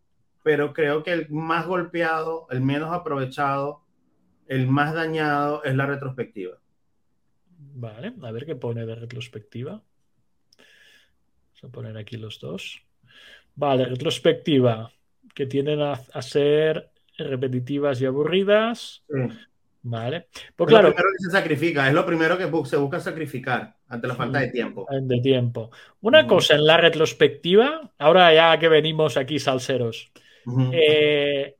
Pero creo que el más golpeado, el menos aprovechado, el más dañado es la retrospectiva. Vale, a ver qué pone de retrospectiva. Vamos a poner aquí los dos. Vale, retrospectiva, que tienden a, ser repetitivas y aburridas. Vale. Pues claro. Lo primero que se sacrifica, es lo primero que se busca sacrificar ante la falta de tiempo. De tiempo. Una cosa en la retrospectiva, ahora ya que venimos aquí salseros. Eh,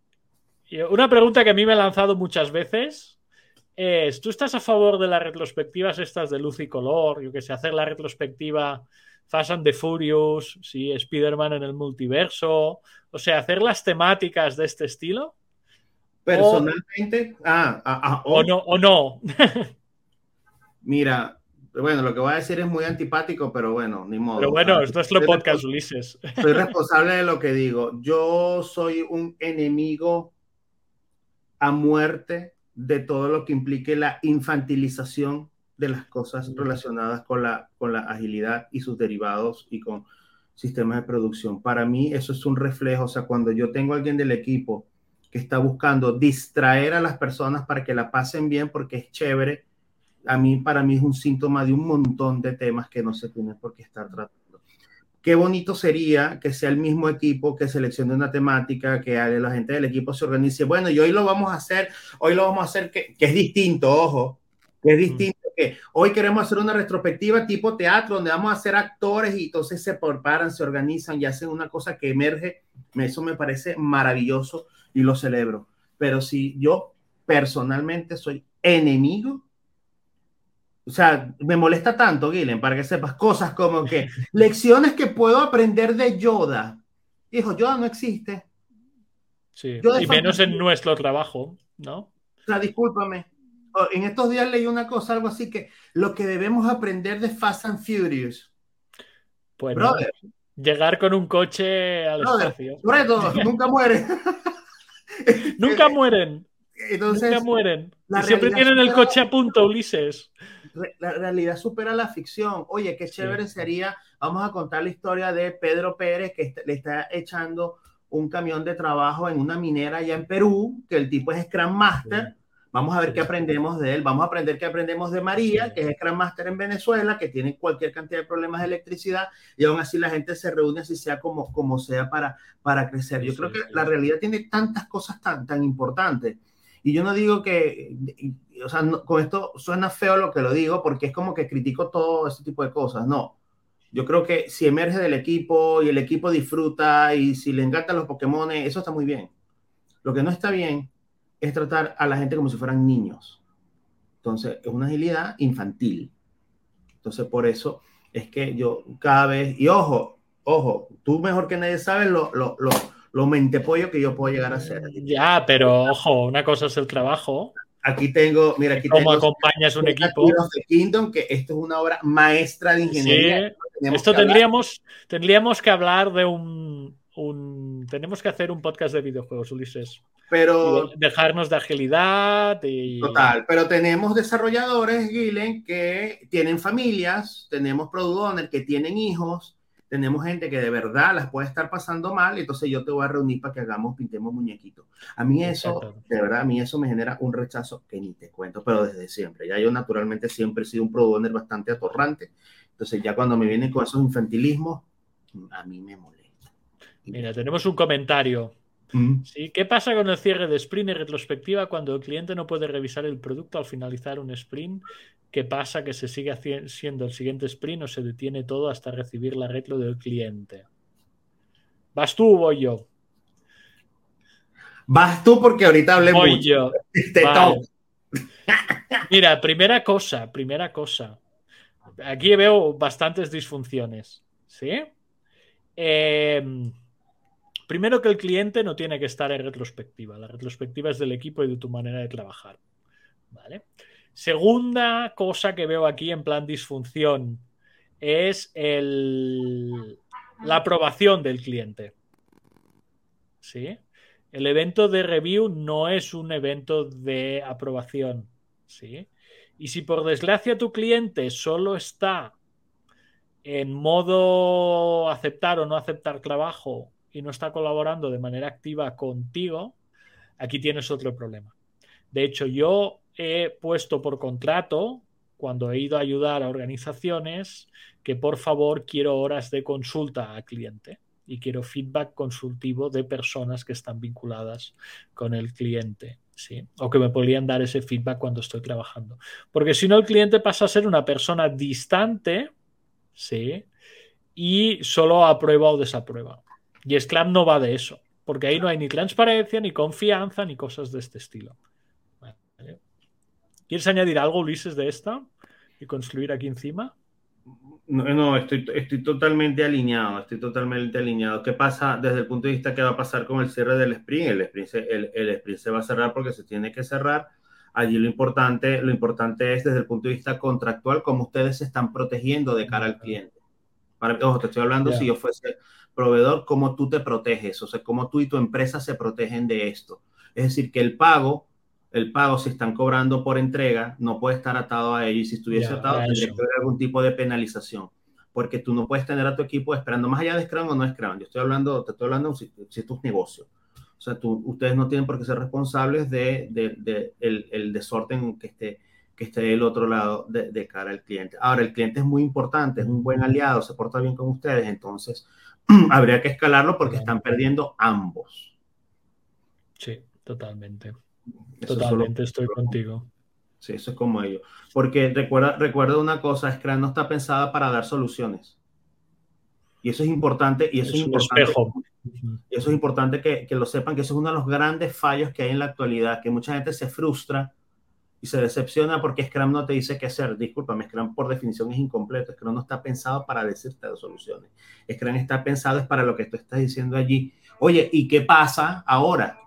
una pregunta que a mí me ha lanzado muchas veces es, ¿tú estás a favor de las retrospectivas estas de luz y color? Yo que sé, hacer la retrospectiva Fast and the Furious, sí, Spider-Man en el multiverso, o sea, hacer las temáticas de este estilo. Personalmente, ah, ah, ah o, no, o no. <laughs> Mira, bueno, lo que voy a decir es muy antipático, pero bueno, ni modo. Pero bueno, esto es lo podcast, Ulises. Soy responsable de lo que digo. Yo soy un enemigo a muerte de todo lo que implique la infantilización de las cosas relacionadas con la, con la agilidad y sus derivados y con sistemas de producción. Para mí eso es un reflejo, o sea, cuando yo tengo a alguien del equipo que está buscando distraer a las personas para que la pasen bien porque es chévere, a mí para mí es un síntoma de un montón de temas que no se tienen por qué estar tratando qué bonito sería que sea el mismo equipo que seleccione una temática, que la gente del equipo se organice. Bueno, y hoy lo vamos a hacer, hoy lo vamos a hacer, que, es distinto, ojo, que es distinto. Que hoy queremos hacer una retrospectiva tipo teatro, donde vamos a hacer actores y entonces se preparan, se organizan y hacen una cosa que emerge. Eso me parece maravilloso y lo celebro. Pero si yo personalmente soy enemigo o sea, me molesta tanto, Guillen, para que sepas cosas como que lecciones que puedo aprender de Yoda. Hijo, Yoda no existe. Sí, y menos en nuestro trabajo, ¿no? O sea, discúlpame. Oh, en estos días leí una cosa, algo así que lo que debemos aprender de Fast and Furious. Pues Brother, llegar con un coche al espacio. <laughs> nunca <laughs> mueren. nunca mueren. Entonces, nunca mueren. siempre tienen el coche a punto, Ulises la realidad supera la ficción. Oye, qué chévere sería, vamos a contar la historia de Pedro Pérez que le está echando un camión de trabajo en una minera allá en Perú, que el tipo es Scrum Master. Vamos a ver qué aprendemos de él. Vamos a aprender qué aprendemos de María, que es Scrum Master en Venezuela, que tiene cualquier cantidad de problemas de electricidad y aún así la gente se reúne así sea como, como sea para, para crecer. Yo creo que la realidad tiene tantas cosas tan, tan importantes. Y yo no digo que, o sea, con esto suena feo lo que lo digo porque es como que critico todo ese tipo de cosas. No, yo creo que si emerge del equipo y el equipo disfruta y si le encantan los Pokémon, eso está muy bien. Lo que no está bien es tratar a la gente como si fueran niños. Entonces, es una agilidad infantil. Entonces, por eso es que yo cada vez, y ojo, ojo, tú mejor que nadie sabes lo, lo, lo, lo mentepollo que yo puedo llegar a ser. Ya, pero ojo, una cosa es el trabajo Aquí tengo, mira, aquí ¿Cómo acompañas un equipo? De Kingdom, que esto es una obra maestra de ingeniería. esto tendríamos, tendríamos que hablar de un, un, Tenemos que hacer un podcast de videojuegos, Ulises. Pero. dejarnos de agilidad y. Total, pero tenemos desarrolladores, Gilen, que tienen familias, tenemos product que tienen hijos, tenemos gente que de verdad las puede estar pasando mal, entonces yo te voy a reunir para que hagamos, pintemos muñequitos. A mí eso, de verdad, a mí eso me genera un rechazo que ni te cuento, pero desde siempre. Ya yo naturalmente siempre he sido un pro bastante atorrante, entonces ya cuando me vienen con esos infantilismos, a mí me molesta. Mira, tenemos un comentario. Mm. ¿Sí? ¿Qué pasa con el cierre de sprint y retrospectiva cuando el cliente no puede revisar el producto al finalizar un sprint ¿Qué pasa? Que se sigue siendo el siguiente sprint o se detiene todo hasta recibir la retro del cliente. ¿Vas tú o voy yo? Vas tú porque ahorita hablé voy yo. <laughs> <laughs> Mira, primera cosa, primera cosa. Aquí veo bastantes disfunciones. ¿Sí? Em, primero que el cliente no tiene que estar en retrospectiva. La retrospectiva es del equipo y de tu manera de trabajar. ¿Vale? Segunda cosa que veo aquí en plan disfunción es el, la aprobación del cliente. ¿Sí? El evento de review no es un evento de aprobación. ¿Sí? Y si por desgracia tu cliente solo está en modo aceptar o no aceptar trabajo y no está colaborando de manera activa contigo, aquí tienes otro problema. De hecho, yo he puesto por contrato, cuando he ido a ayudar a organizaciones, que por favor quiero horas de consulta al cliente y quiero feedback consultivo de personas que están vinculadas con el cliente. ¿sí? O que me podrían dar ese feedback cuando estoy trabajando. Porque si no, el cliente pasa a ser una persona distante ¿sí? y solo aprueba o desaprueba. Y Scrum no va de eso, porque ahí no hay ni transparencia, ni confianza, ni cosas de este estilo. ¿Quieres añadir algo, Ulises, de esta y construir aquí encima? No, estoy, estoy totalmente alineado, estoy totalmente alineado. ¿Qué pasa desde el punto de vista qué va a pasar con el cierre del sprint? El sprint, se, el, sprint se va a cerrar porque se tiene que cerrar. Allí lo importante, lo importante es desde el punto de vista contractual cómo ustedes se están protegiendo de cara al cliente. Para, ojo, te estoy hablando si yo fuese proveedor, cómo tú te proteges, o sea, cómo tú y tu empresa se protegen de esto. Es decir, que el pago el pago, si están cobrando por entrega, no puede estar atado a ello. Y si estuviese atado, tendría que haber algún tipo de penalización. Porque tú no puedes tener a tu equipo esperando más allá de Scrum o no Scrum. Yo estoy hablando, te estoy hablando si, si es tu negocio. O sea, tú, ustedes no tienen por qué ser responsables de, de, el, el, desorden que esté, que esté del otro lado de, de, cara al cliente. Ahora, el cliente es muy importante, es un buen aliado, se porta bien con ustedes, entonces <clears throat> habría que escalarlo porque están perdiendo ambos. Sí, totalmente. Totalmente estoy contigo. Sí, eso es como ello. Porque recuerda, recuerda una cosa, Scrum no está pensada para dar soluciones. Y eso es importante, y eso es, importante. Y eso es importante que, que, lo sepan, que eso es uno de los grandes fallos que hay en la actualidad, que mucha gente se frustra y se decepciona porque Scrum no te dice qué hacer. Discúlpame, Scrum por definición es incompleto. Scrum no está pensado para decirte las soluciones. Scrum está pensado es para lo que tú estás diciendo allí. Oye, ¿y qué pasa ahora?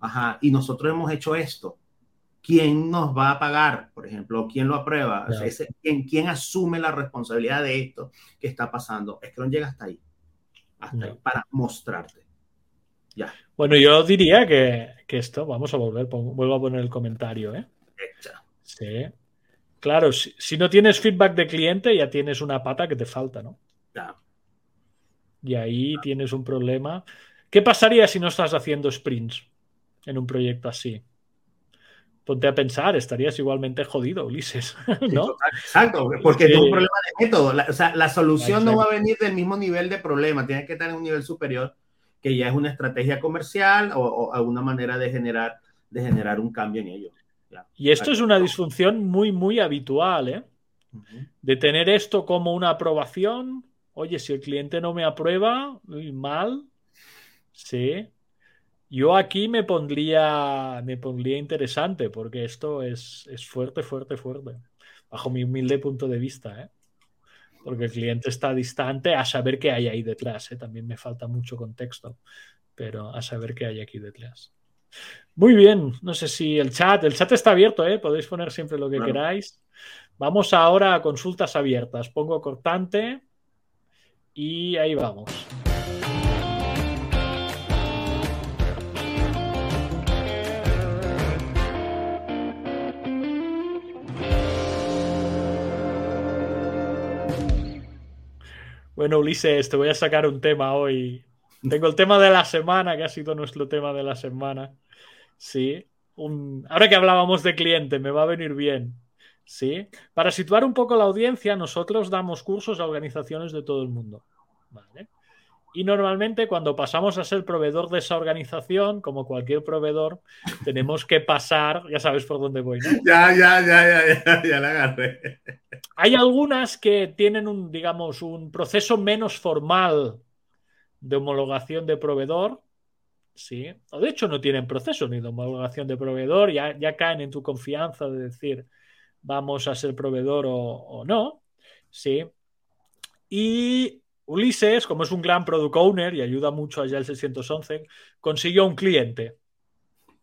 Ajá, y nosotros hemos hecho esto. ¿Quién nos va a pagar, por ejemplo? ¿Quién lo aprueba? ¿quién, ¿quién, asume la responsabilidad de esto que está pasando? No llega hasta ahí, hasta ahí para mostrarte. Ya. Bueno, yo diría que, que esto, vamos a volver, vuelvo a poner el comentario, ¿eh? Sí. Claro, si, si, no tienes feedback de cliente, ya tienes una pata que te falta, ¿no? Ya. Y ahí tienes un problema. ¿Qué pasaría si no estás haciendo sprints? en un proyecto así. Ponte a pensar, estarías igualmente jodido, Ulises. <laughs> ¿no? exacto, porque es un problema de método. La, o sea, la solución no va a venir del mismo nivel de problema, tiene que estar en un nivel superior, que ya es una estrategia comercial o, alguna manera de generar, de generar un cambio en ello. Y esto es una disfunción muy, muy habitual, ¿eh? De tener esto como una aprobación. Oye, si el cliente no me aprueba, mal. Sí, yo aquí me pondría, me pondría interesante porque esto es, es fuerte, fuerte, fuerte, bajo mi humilde punto de vista. ¿eh? Porque el cliente está distante a saber qué hay ahí detrás. ¿eh? También me falta mucho contexto, pero a saber qué hay aquí detrás. Muy bien, no sé si el chat, el chat está abierto, ¿eh? podéis poner siempre lo que queráis. Vamos ahora a consultas abiertas. Pongo cortante y ahí vamos. Bueno, Ulises, te voy a sacar un tema hoy. Tengo el tema de la semana, que ha sido nuestro tema de la semana. Sí. Ahora que hablábamos de cliente, me va a venir bien. Sí. Para situar un poco la audiencia, nosotros damos cursos a organizaciones de todo el mundo. ¿Vale? Y normalmente cuando pasamos a ser proveedor de esa organización, como cualquier proveedor, tenemos que pasar, ya sabes por dónde voy, ¿no? Ya, ya, ya, ya, ya, ya la agarré. Hay algunas que tienen un, digamos, un proceso menos formal de homologación de proveedor, sí, o de hecho no tienen proceso ni de homologación de proveedor, ya, ya caen en tu confianza de decir vamos a ser proveedor o, no, sí. Y Ulises, como es un gran product owner y ayuda mucho allá el 611, consiguió un cliente.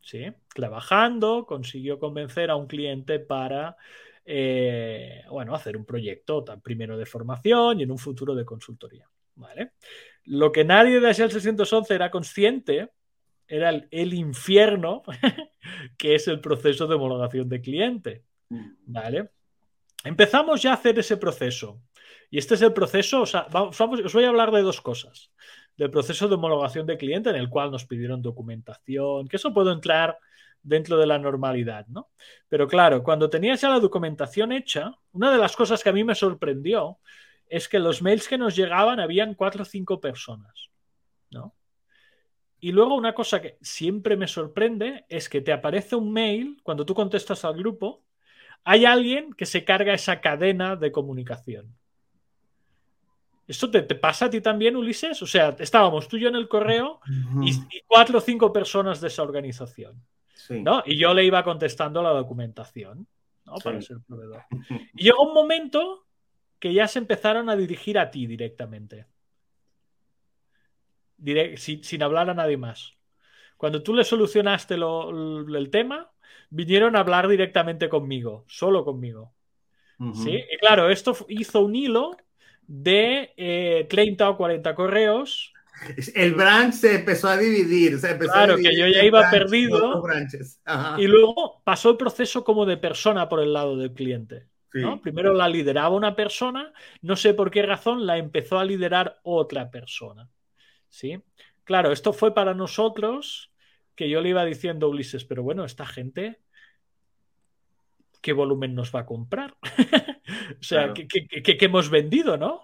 ¿sí? Trabajando, consiguió convencer a un cliente para eh, bueno, hacer un proyecto primero de formación y en un futuro de consultoría. ¿vale? Lo que nadie de Shell 611 era consciente era el, el infierno <laughs> que es el proceso de homologación de cliente. Mm. ¿vale? Empezamos ya a hacer ese proceso. Y este es el proceso, o sea, vamos, os voy a hablar de dos cosas. Del proceso de homologación de cliente en el cual nos pidieron documentación, que eso puedo entrar dentro de la normalidad, ¿no? Pero claro, cuando tenías ya la documentación hecha, una de las cosas que a mí me sorprendió es que los mails que nos llegaban habían cuatro o cinco personas, ¿no? Y luego una cosa que siempre me sorprende es que te aparece un mail cuando tú contestas al grupo, hay alguien que se carga esa cadena de comunicación. ¿Esto te, pasa a ti también, Ulises? O sea, estábamos tú y yo en el correo y, cuatro o cinco personas de esa organización. ¿no? Y yo le iba contestando la documentación ¿no? para ser proveedor. Y llegó un momento que ya se empezaron a dirigir a ti directamente. sin, hablar a nadie más. Cuando tú le solucionaste el tema, vinieron a hablar directamente conmigo, solo conmigo. ¿Sí? Y claro, esto hizo un hilo de 30 eh, o 40 correos. El branch se empezó a dividir. claro, que yo ya iba perdido. Y luego pasó el proceso como de persona por el lado del cliente. Primero la lideraba una persona, no sé por qué razón la empezó a liderar otra persona. ¿Sí? Claro, esto fue para nosotros que yo le iba diciendo a Ulises, pero bueno, esta gente qué volumen nos va a comprar. <laughs> o sea, ¿qué, hemos vendido, no?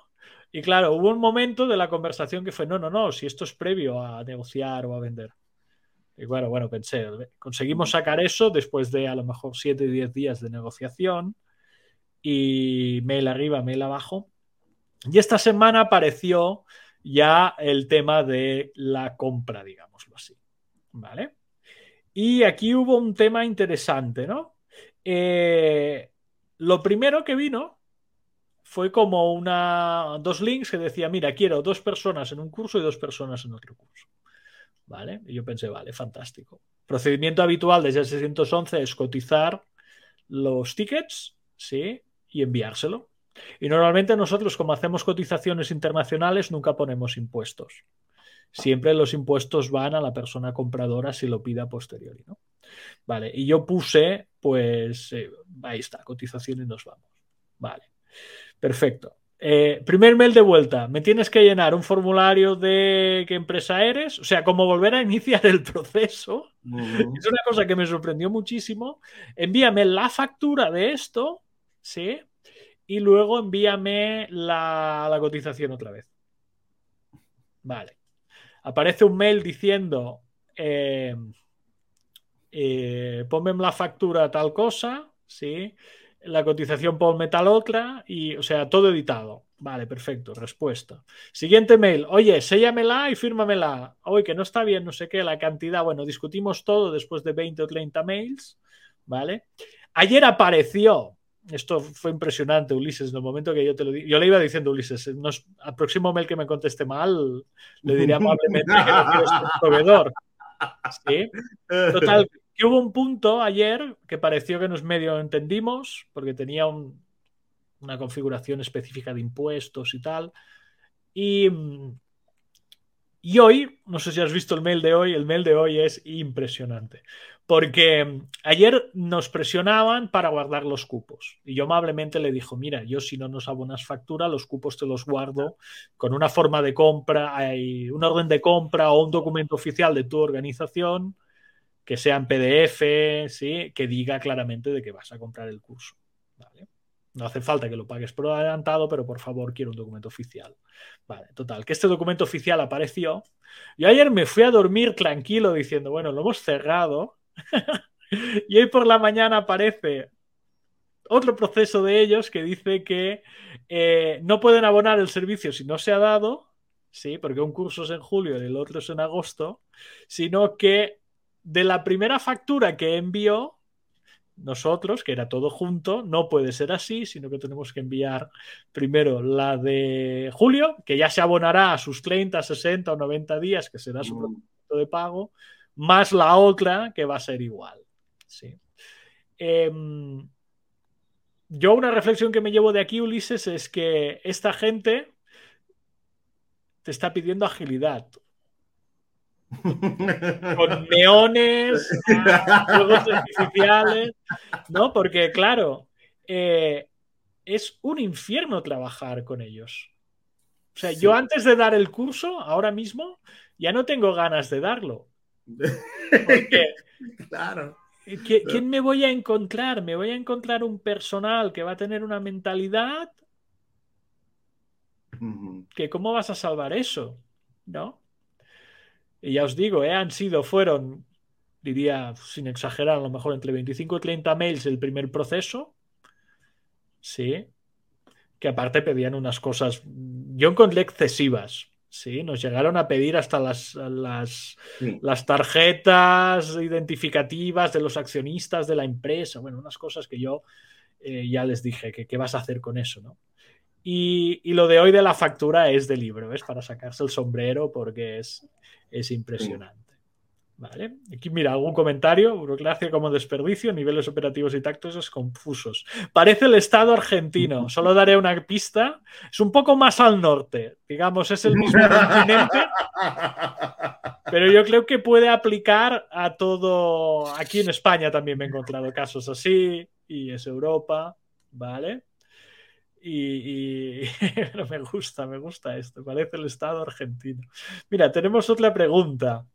Y claro, hubo un momento de la conversación que fue, no, no, no, si esto es previo a negociar o a vender. Y bueno, bueno, pensé, conseguimos sacar eso después de a lo mejor 7 o 10 días de negociación y mail arriba, mail abajo. Y esta semana apareció ya el tema de la compra, digámoslo así. ¿Vale? Y aquí hubo un tema interesante, ¿no? Eh, lo primero que vino fue como una dos links que decía, mira, quiero dos personas en un curso y dos personas en otro curso. ¿Vale? Y yo pensé, vale, fantástico. Procedimiento habitual el 611 es cotizar los tickets, ¿sí? Y enviárselo. Y normalmente nosotros, como hacemos cotizaciones internacionales, nunca ponemos impuestos. Siempre los impuestos van a la persona compradora si lo pida posteriori, ¿no? Vale, y yo puse, pues, eh, ahí está, cotización y nos vamos. Vale, perfecto. Eh, primer mail de vuelta, me tienes que llenar un formulario de qué empresa eres, o sea, como volver a iniciar el proceso. Es una cosa que me sorprendió muchísimo. Envíame la factura de esto, ¿sí? Y luego envíame la, cotización otra vez. Vale. Aparece un mail diciendo, eh, eh, ponme la factura tal cosa, ¿sí? La cotización ponme tal otra, y, o sea, todo editado. Vale, perfecto, respuesta. Siguiente mail, oye, séllamela y fírmamela. Oye, que no está bien, no sé qué, la cantidad. Bueno, discutimos todo después de 20 o 30 mails, ¿vale? Ayer apareció, esto fue impresionante, Ulises, en el momento que yo te lo di, yo le iba diciendo, Ulises, al próximo mail que me conteste mal, le diré amablemente que no proveedor. ¿Sí? Total, que hubo un punto ayer que pareció que nos medio entendimos, porque tenía una configuración específica de impuestos y tal. Y, Y hoy, no sé si has visto el mail de hoy, el mail de hoy es impresionante. Porque ayer nos presionaban para guardar los cupos. Y yo amablemente le dijo, mira, yo si no nos abonas factura, los cupos te los guardo con una forma de compra, hay un orden de compra o un documento oficial de tu organización que sea en PDF, ¿sí? que diga claramente de que vas a comprar el curso. No hace falta que lo pagues por adelantado, pero por favor quiero un documento oficial. Vale, total, que este documento oficial apareció. Yo ayer me fui a dormir tranquilo diciendo, bueno, lo hemos cerrado. <laughs> y hoy por la mañana aparece otro proceso de ellos que dice que eh, no pueden abonar el servicio si no se ha dado, sí, porque un curso es en julio y el otro es en agosto, sino que de la primera factura que envió, nosotros, que era todo junto, no puede ser así, sino que tenemos que enviar primero la de julio, que ya se abonará a sus 30, 60 o 90 días, que será su mm. producto de pago, más la otra, que va a ser igual. Sí. Em, yo una reflexión que me llevo de aquí, Ulises, es que esta gente te está pidiendo agilidad <laughs> con neones, juegos artificiales, ¿no? Porque, claro, eh, es un infierno trabajar con ellos. O sea, yo antes de dar el curso, ahora mismo, ya no tengo ganas de darlo. Porque, <laughs> claro. ¿Quién me voy a encontrar? Me voy a encontrar un personal que va a tener una mentalidad que cómo vas a salvar eso, ¿no? Y ya os digo, eh, han sido, fueron, diría, sin exagerar, a lo mejor entre 25 y 30 mails el primer proceso. Sí. Que aparte pedían unas cosas, yo encontré excesivas. Sí, nos llegaron a pedir hasta las, las, las, tarjetas identificativas de los accionistas de la empresa. Bueno, unas cosas que yo eh, ya les dije, que qué vas a hacer con eso, ¿no? Y, y, lo de hoy de la factura es de libro, es para sacarse el sombrero porque es, es impresionante. Vale. Aquí mira, algún comentario. Burocracia como desperdicio, niveles operativos y tácticos confusos. Parece el Estado argentino. <laughs> Solo daré una pista. Es un poco más al norte. Digamos, es el mismo <laughs> continente. Pero yo creo que puede aplicar a todo. Aquí en España también me he encontrado casos así. Y es Europa. ¿Vale? Y, <laughs> me gusta, me gusta esto. Parece el Estado argentino. Mira, tenemos otra pregunta.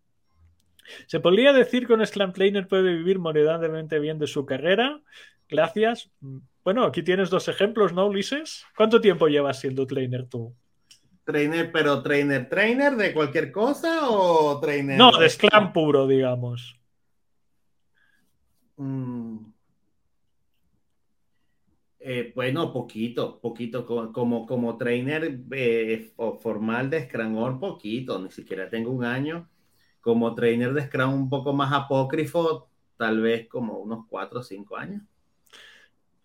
¿Se podría decir que un Scrum Trainer puede vivir moderadamente bien de su carrera? Gracias. Bueno, aquí tienes dos ejemplos, ¿no, Ulises? ¿Cuánto tiempo llevas siendo trainer tú? Trainer, pero trainer, trainer de cualquier cosa o trainer. No, de Scrum puro, digamos. Mm. Eh, bueno, poquito, poquito, como, como, trainer eh, formal de Scrum, poquito, ni siquiera tengo un año. Como trainer de Scrum un poco más apócrifo, tal vez como unos cuatro o cinco años.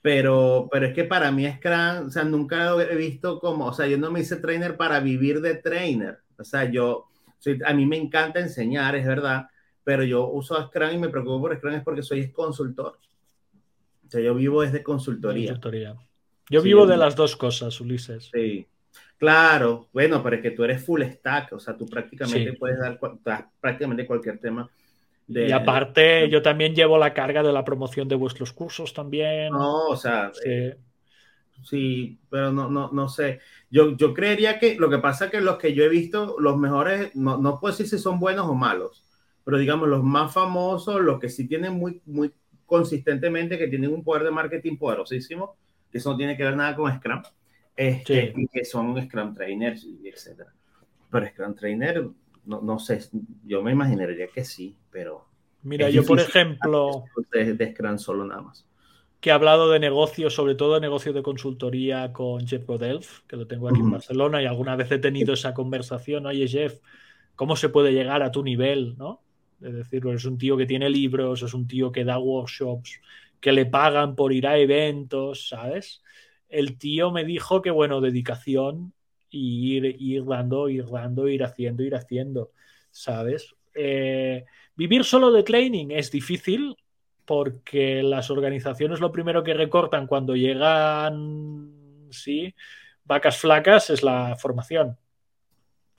Pero, pero es que para mí Scrum, o sea, nunca he visto como, o sea, yo no me hice trainer para vivir de trainer. O sea, yo, a mí me encanta enseñar, es verdad, pero yo uso Scrum y me preocupo por Scrum es porque soy consultor. O sea, yo vivo desde consultoría. consultoría. Yo vivo de las dos cosas, Ulises. Sí. Claro, bueno, pero es que tú eres full stack, o sea, tú prácticamente puedes dar prácticamente cualquier tema. De, y aparte, yo también llevo la carga de la promoción de vuestros cursos también. No, o sea, sí, eh, pero no, no, no sé. Yo, yo creería que lo que pasa es que los que yo he visto, los mejores, no, no puedo decir si son buenos o malos, pero digamos los más famosos, los que sí tienen muy, muy consistentemente, que tienen un poder de marketing poderosísimo, que eso no tiene que ver nada con Scrum, este, que son Scrum Trainers, etc. Pero Scrum Trainer, no, no sé, yo me imaginaría que sí, pero... Mira, yo por ejemplo... De, Scrum solo nada más que he hablado de negocios, sobre todo de negocios de consultoría con Jeff Godelf, que lo tengo aquí en Barcelona, y alguna vez he tenido esa conversación, oye Jeff, ¿cómo se puede llegar a tu nivel? ¿no? Es decir, es un tío que tiene libros, es un tío que da workshops, que le pagan por ir a eventos, ¿sabes? El tío me dijo que, bueno, dedicación y ir, ir dando, ir dando, ir haciendo, ir haciendo, ¿sabes? Eh, vivir solo de training es difícil porque las organizaciones lo primero que recortan cuando llegan, sí, vacas flacas es la formación.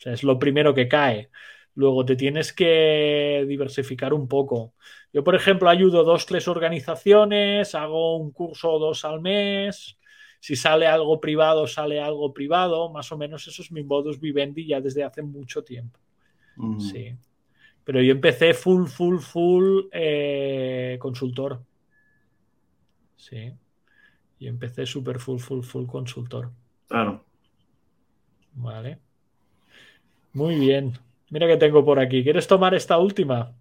Es lo primero que cae. Luego te tienes que diversificar un poco. Yo, por ejemplo, ayudo dos, tres organizaciones, hago un curso o dos al mes. Si sale algo privado, sale algo privado. Más o menos eso es mi modus vivendi ya desde hace mucho tiempo. Sí. Pero yo empecé full, full, full eh, consultor. Sí. Y empecé súper full, full, full consultor. Claro. Vale. Muy bien. Mira que tengo por aquí. ¿Quieres tomar esta última?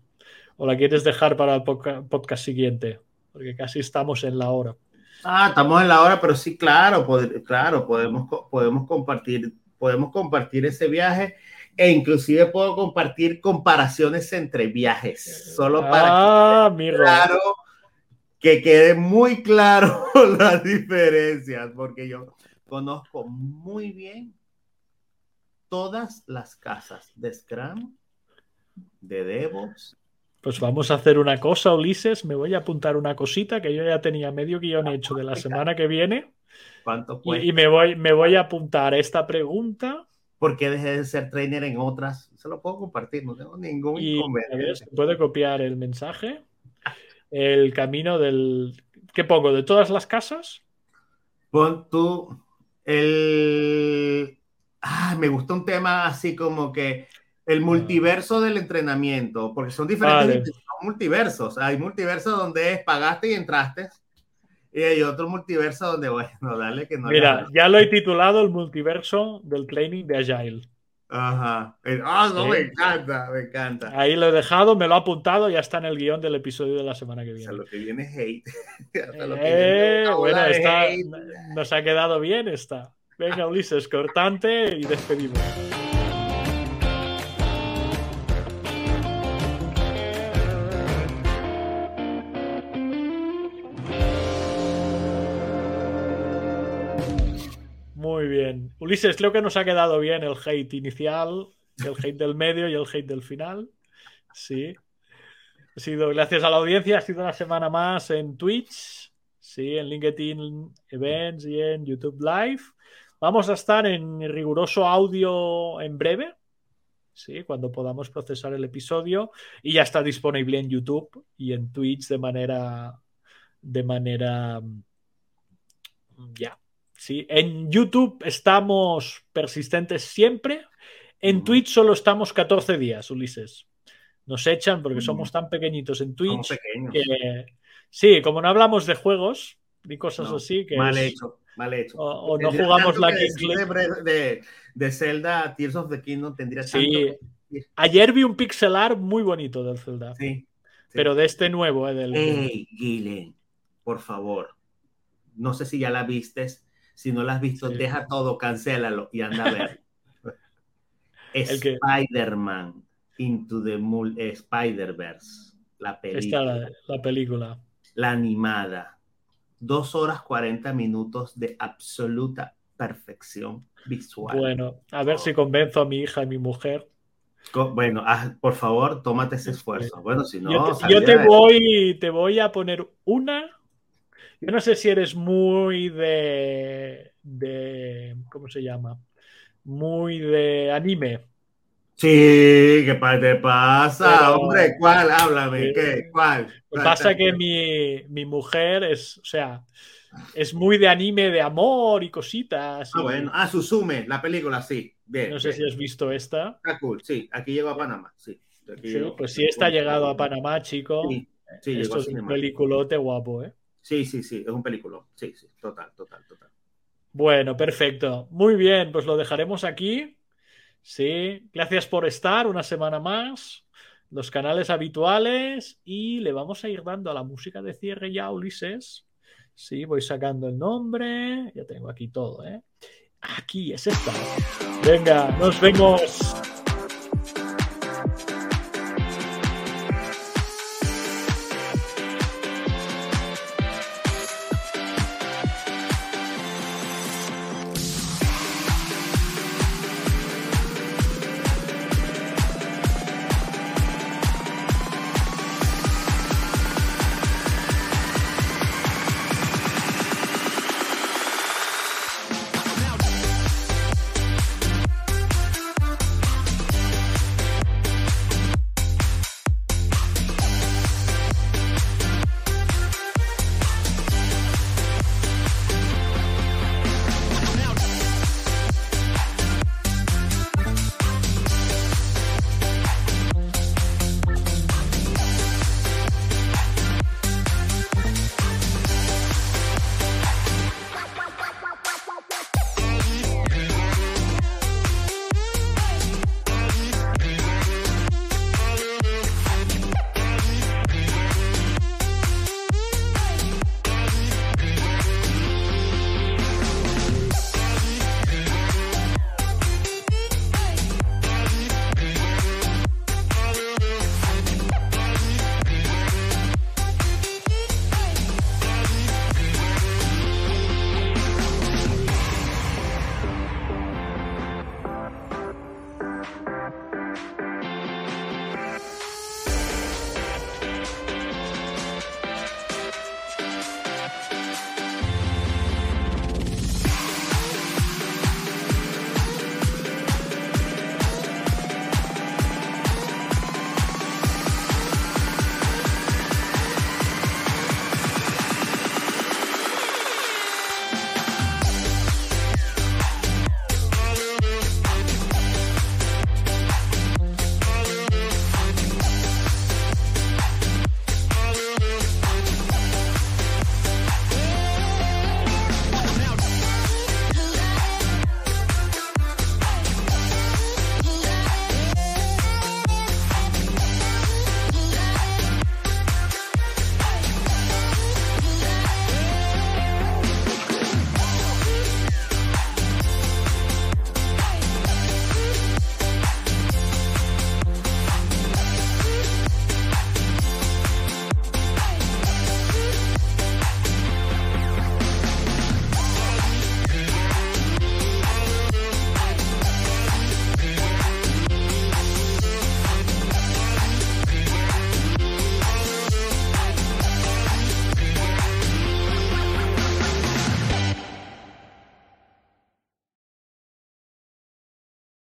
¿O la quieres dejar para el podcast siguiente? Porque casi estamos en la hora. Ah, estamos en la hora, pero sí, claro, claro, podemos, podemos compartir, podemos compartir ese viaje e inclusive puedo compartir comparaciones entre viajes, solo para ah, que, claro, que quede muy claro <laughs> las diferencias, porque yo conozco muy bien todas las casas de Scrum, de DevOps. Pues vamos a hacer una cosa, Ulises. Me voy a apuntar una cosita que yo ya tenía medio guion hecho de la semana que viene. ¿Cuánto Y, me, voy, me voy a apuntar esta pregunta. ¿Por qué dejé de ser trainer en otras? Se lo puedo compartir, no tengo ningún inconveniente. puede copiar el mensaje. El camino del. ¿Qué pongo? ¿De todas las casas? Pon tú el ah, me gusta un tema así como que el multiverso del entrenamiento, porque son diferentes multiversos. Hay multiversos donde es pagaste y entraste. Y hay otro multiverso donde, bueno, dale que no. Mira, ya lo he titulado el multiverso del training de Agile. Ajá. Ah, no, me encanta, me encanta. Ahí lo he dejado, me lo ha apuntado, ya está en el guion del episodio de la semana que viene. O lo que viene es hate. <laughs> Eh, bueno, está, nos ha quedado bien esta. Venga, Ulises, cortante y despedimos. Muy bien. Ulises, creo que nos ha quedado bien el hate inicial, el hate del medio y el hate del final. Sí. Ha sido gracias a la audiencia, ha sido una semana más en Twitch, sí, en LinkedIn Events y en YouTube Live. Vamos a estar en riguroso audio en breve, ¿sí? cuando podamos procesar el episodio y ya está disponible en YouTube y en Twitch de manera de manera mm, ya. Sí, en YouTube estamos persistentes siempre. En Twitch solo estamos 14 días, Ulises. Nos echan porque somos tan pequeñitos en Twitch. Que, sí, como no hablamos de juegos ni cosas así, que mal hecho mal hecho. O, no jugamos la Kings de, de, Zelda Tears of the Kingdom tendría sí. Ayer vi un pixel art muy bonito del Zelda. Sí. Pero de este nuevo, eh, del... Hey, Gillen, por favor. No sé si ya la vistes. Si no la has visto, deja todo, cancélalo y anda a ver. <laughs> Spider-Man Into the Spider-Verse. La película. la película. La animada dos horas 40 minutos de absoluta perfección visual. Bueno, a ver si convenzo a mi hija y mi mujer. Bueno, por favor, tómate ese esfuerzo. Bueno, si no. Yo te, voy, te voy a poner una. Yo no sé si eres muy de. de ¿Cómo se llama? Muy de anime. Sí, ¿qué te pasa? Hombre, ¿cuál? Háblame, ¿qué? ¿Cuál? pasa que mi, mi, mujer es, o sea, es muy de anime de amor y cositas. Ah, bueno. Ah, Susume, la película, sí. Bien. No sé si has visto esta. Está cool, sí. Aquí llego a Panamá, sí. pues sí está llegado a Panamá, chico. Sí, sí Esto es un peliculote guapo, ¿eh? Sí, sí, sí, es un peliculón. Sí, sí, total, total, total. Bueno, perfecto. Muy bien, pues lo dejaremos aquí. Sí, gracias por estar una semana más. Los canales habituales y le vamos a ir dando a la música de cierre ya, Ulises. Sí, voy sacando el nombre. Ya tengo aquí todo, ¿eh? Aquí es esta. Venga, nos vemos.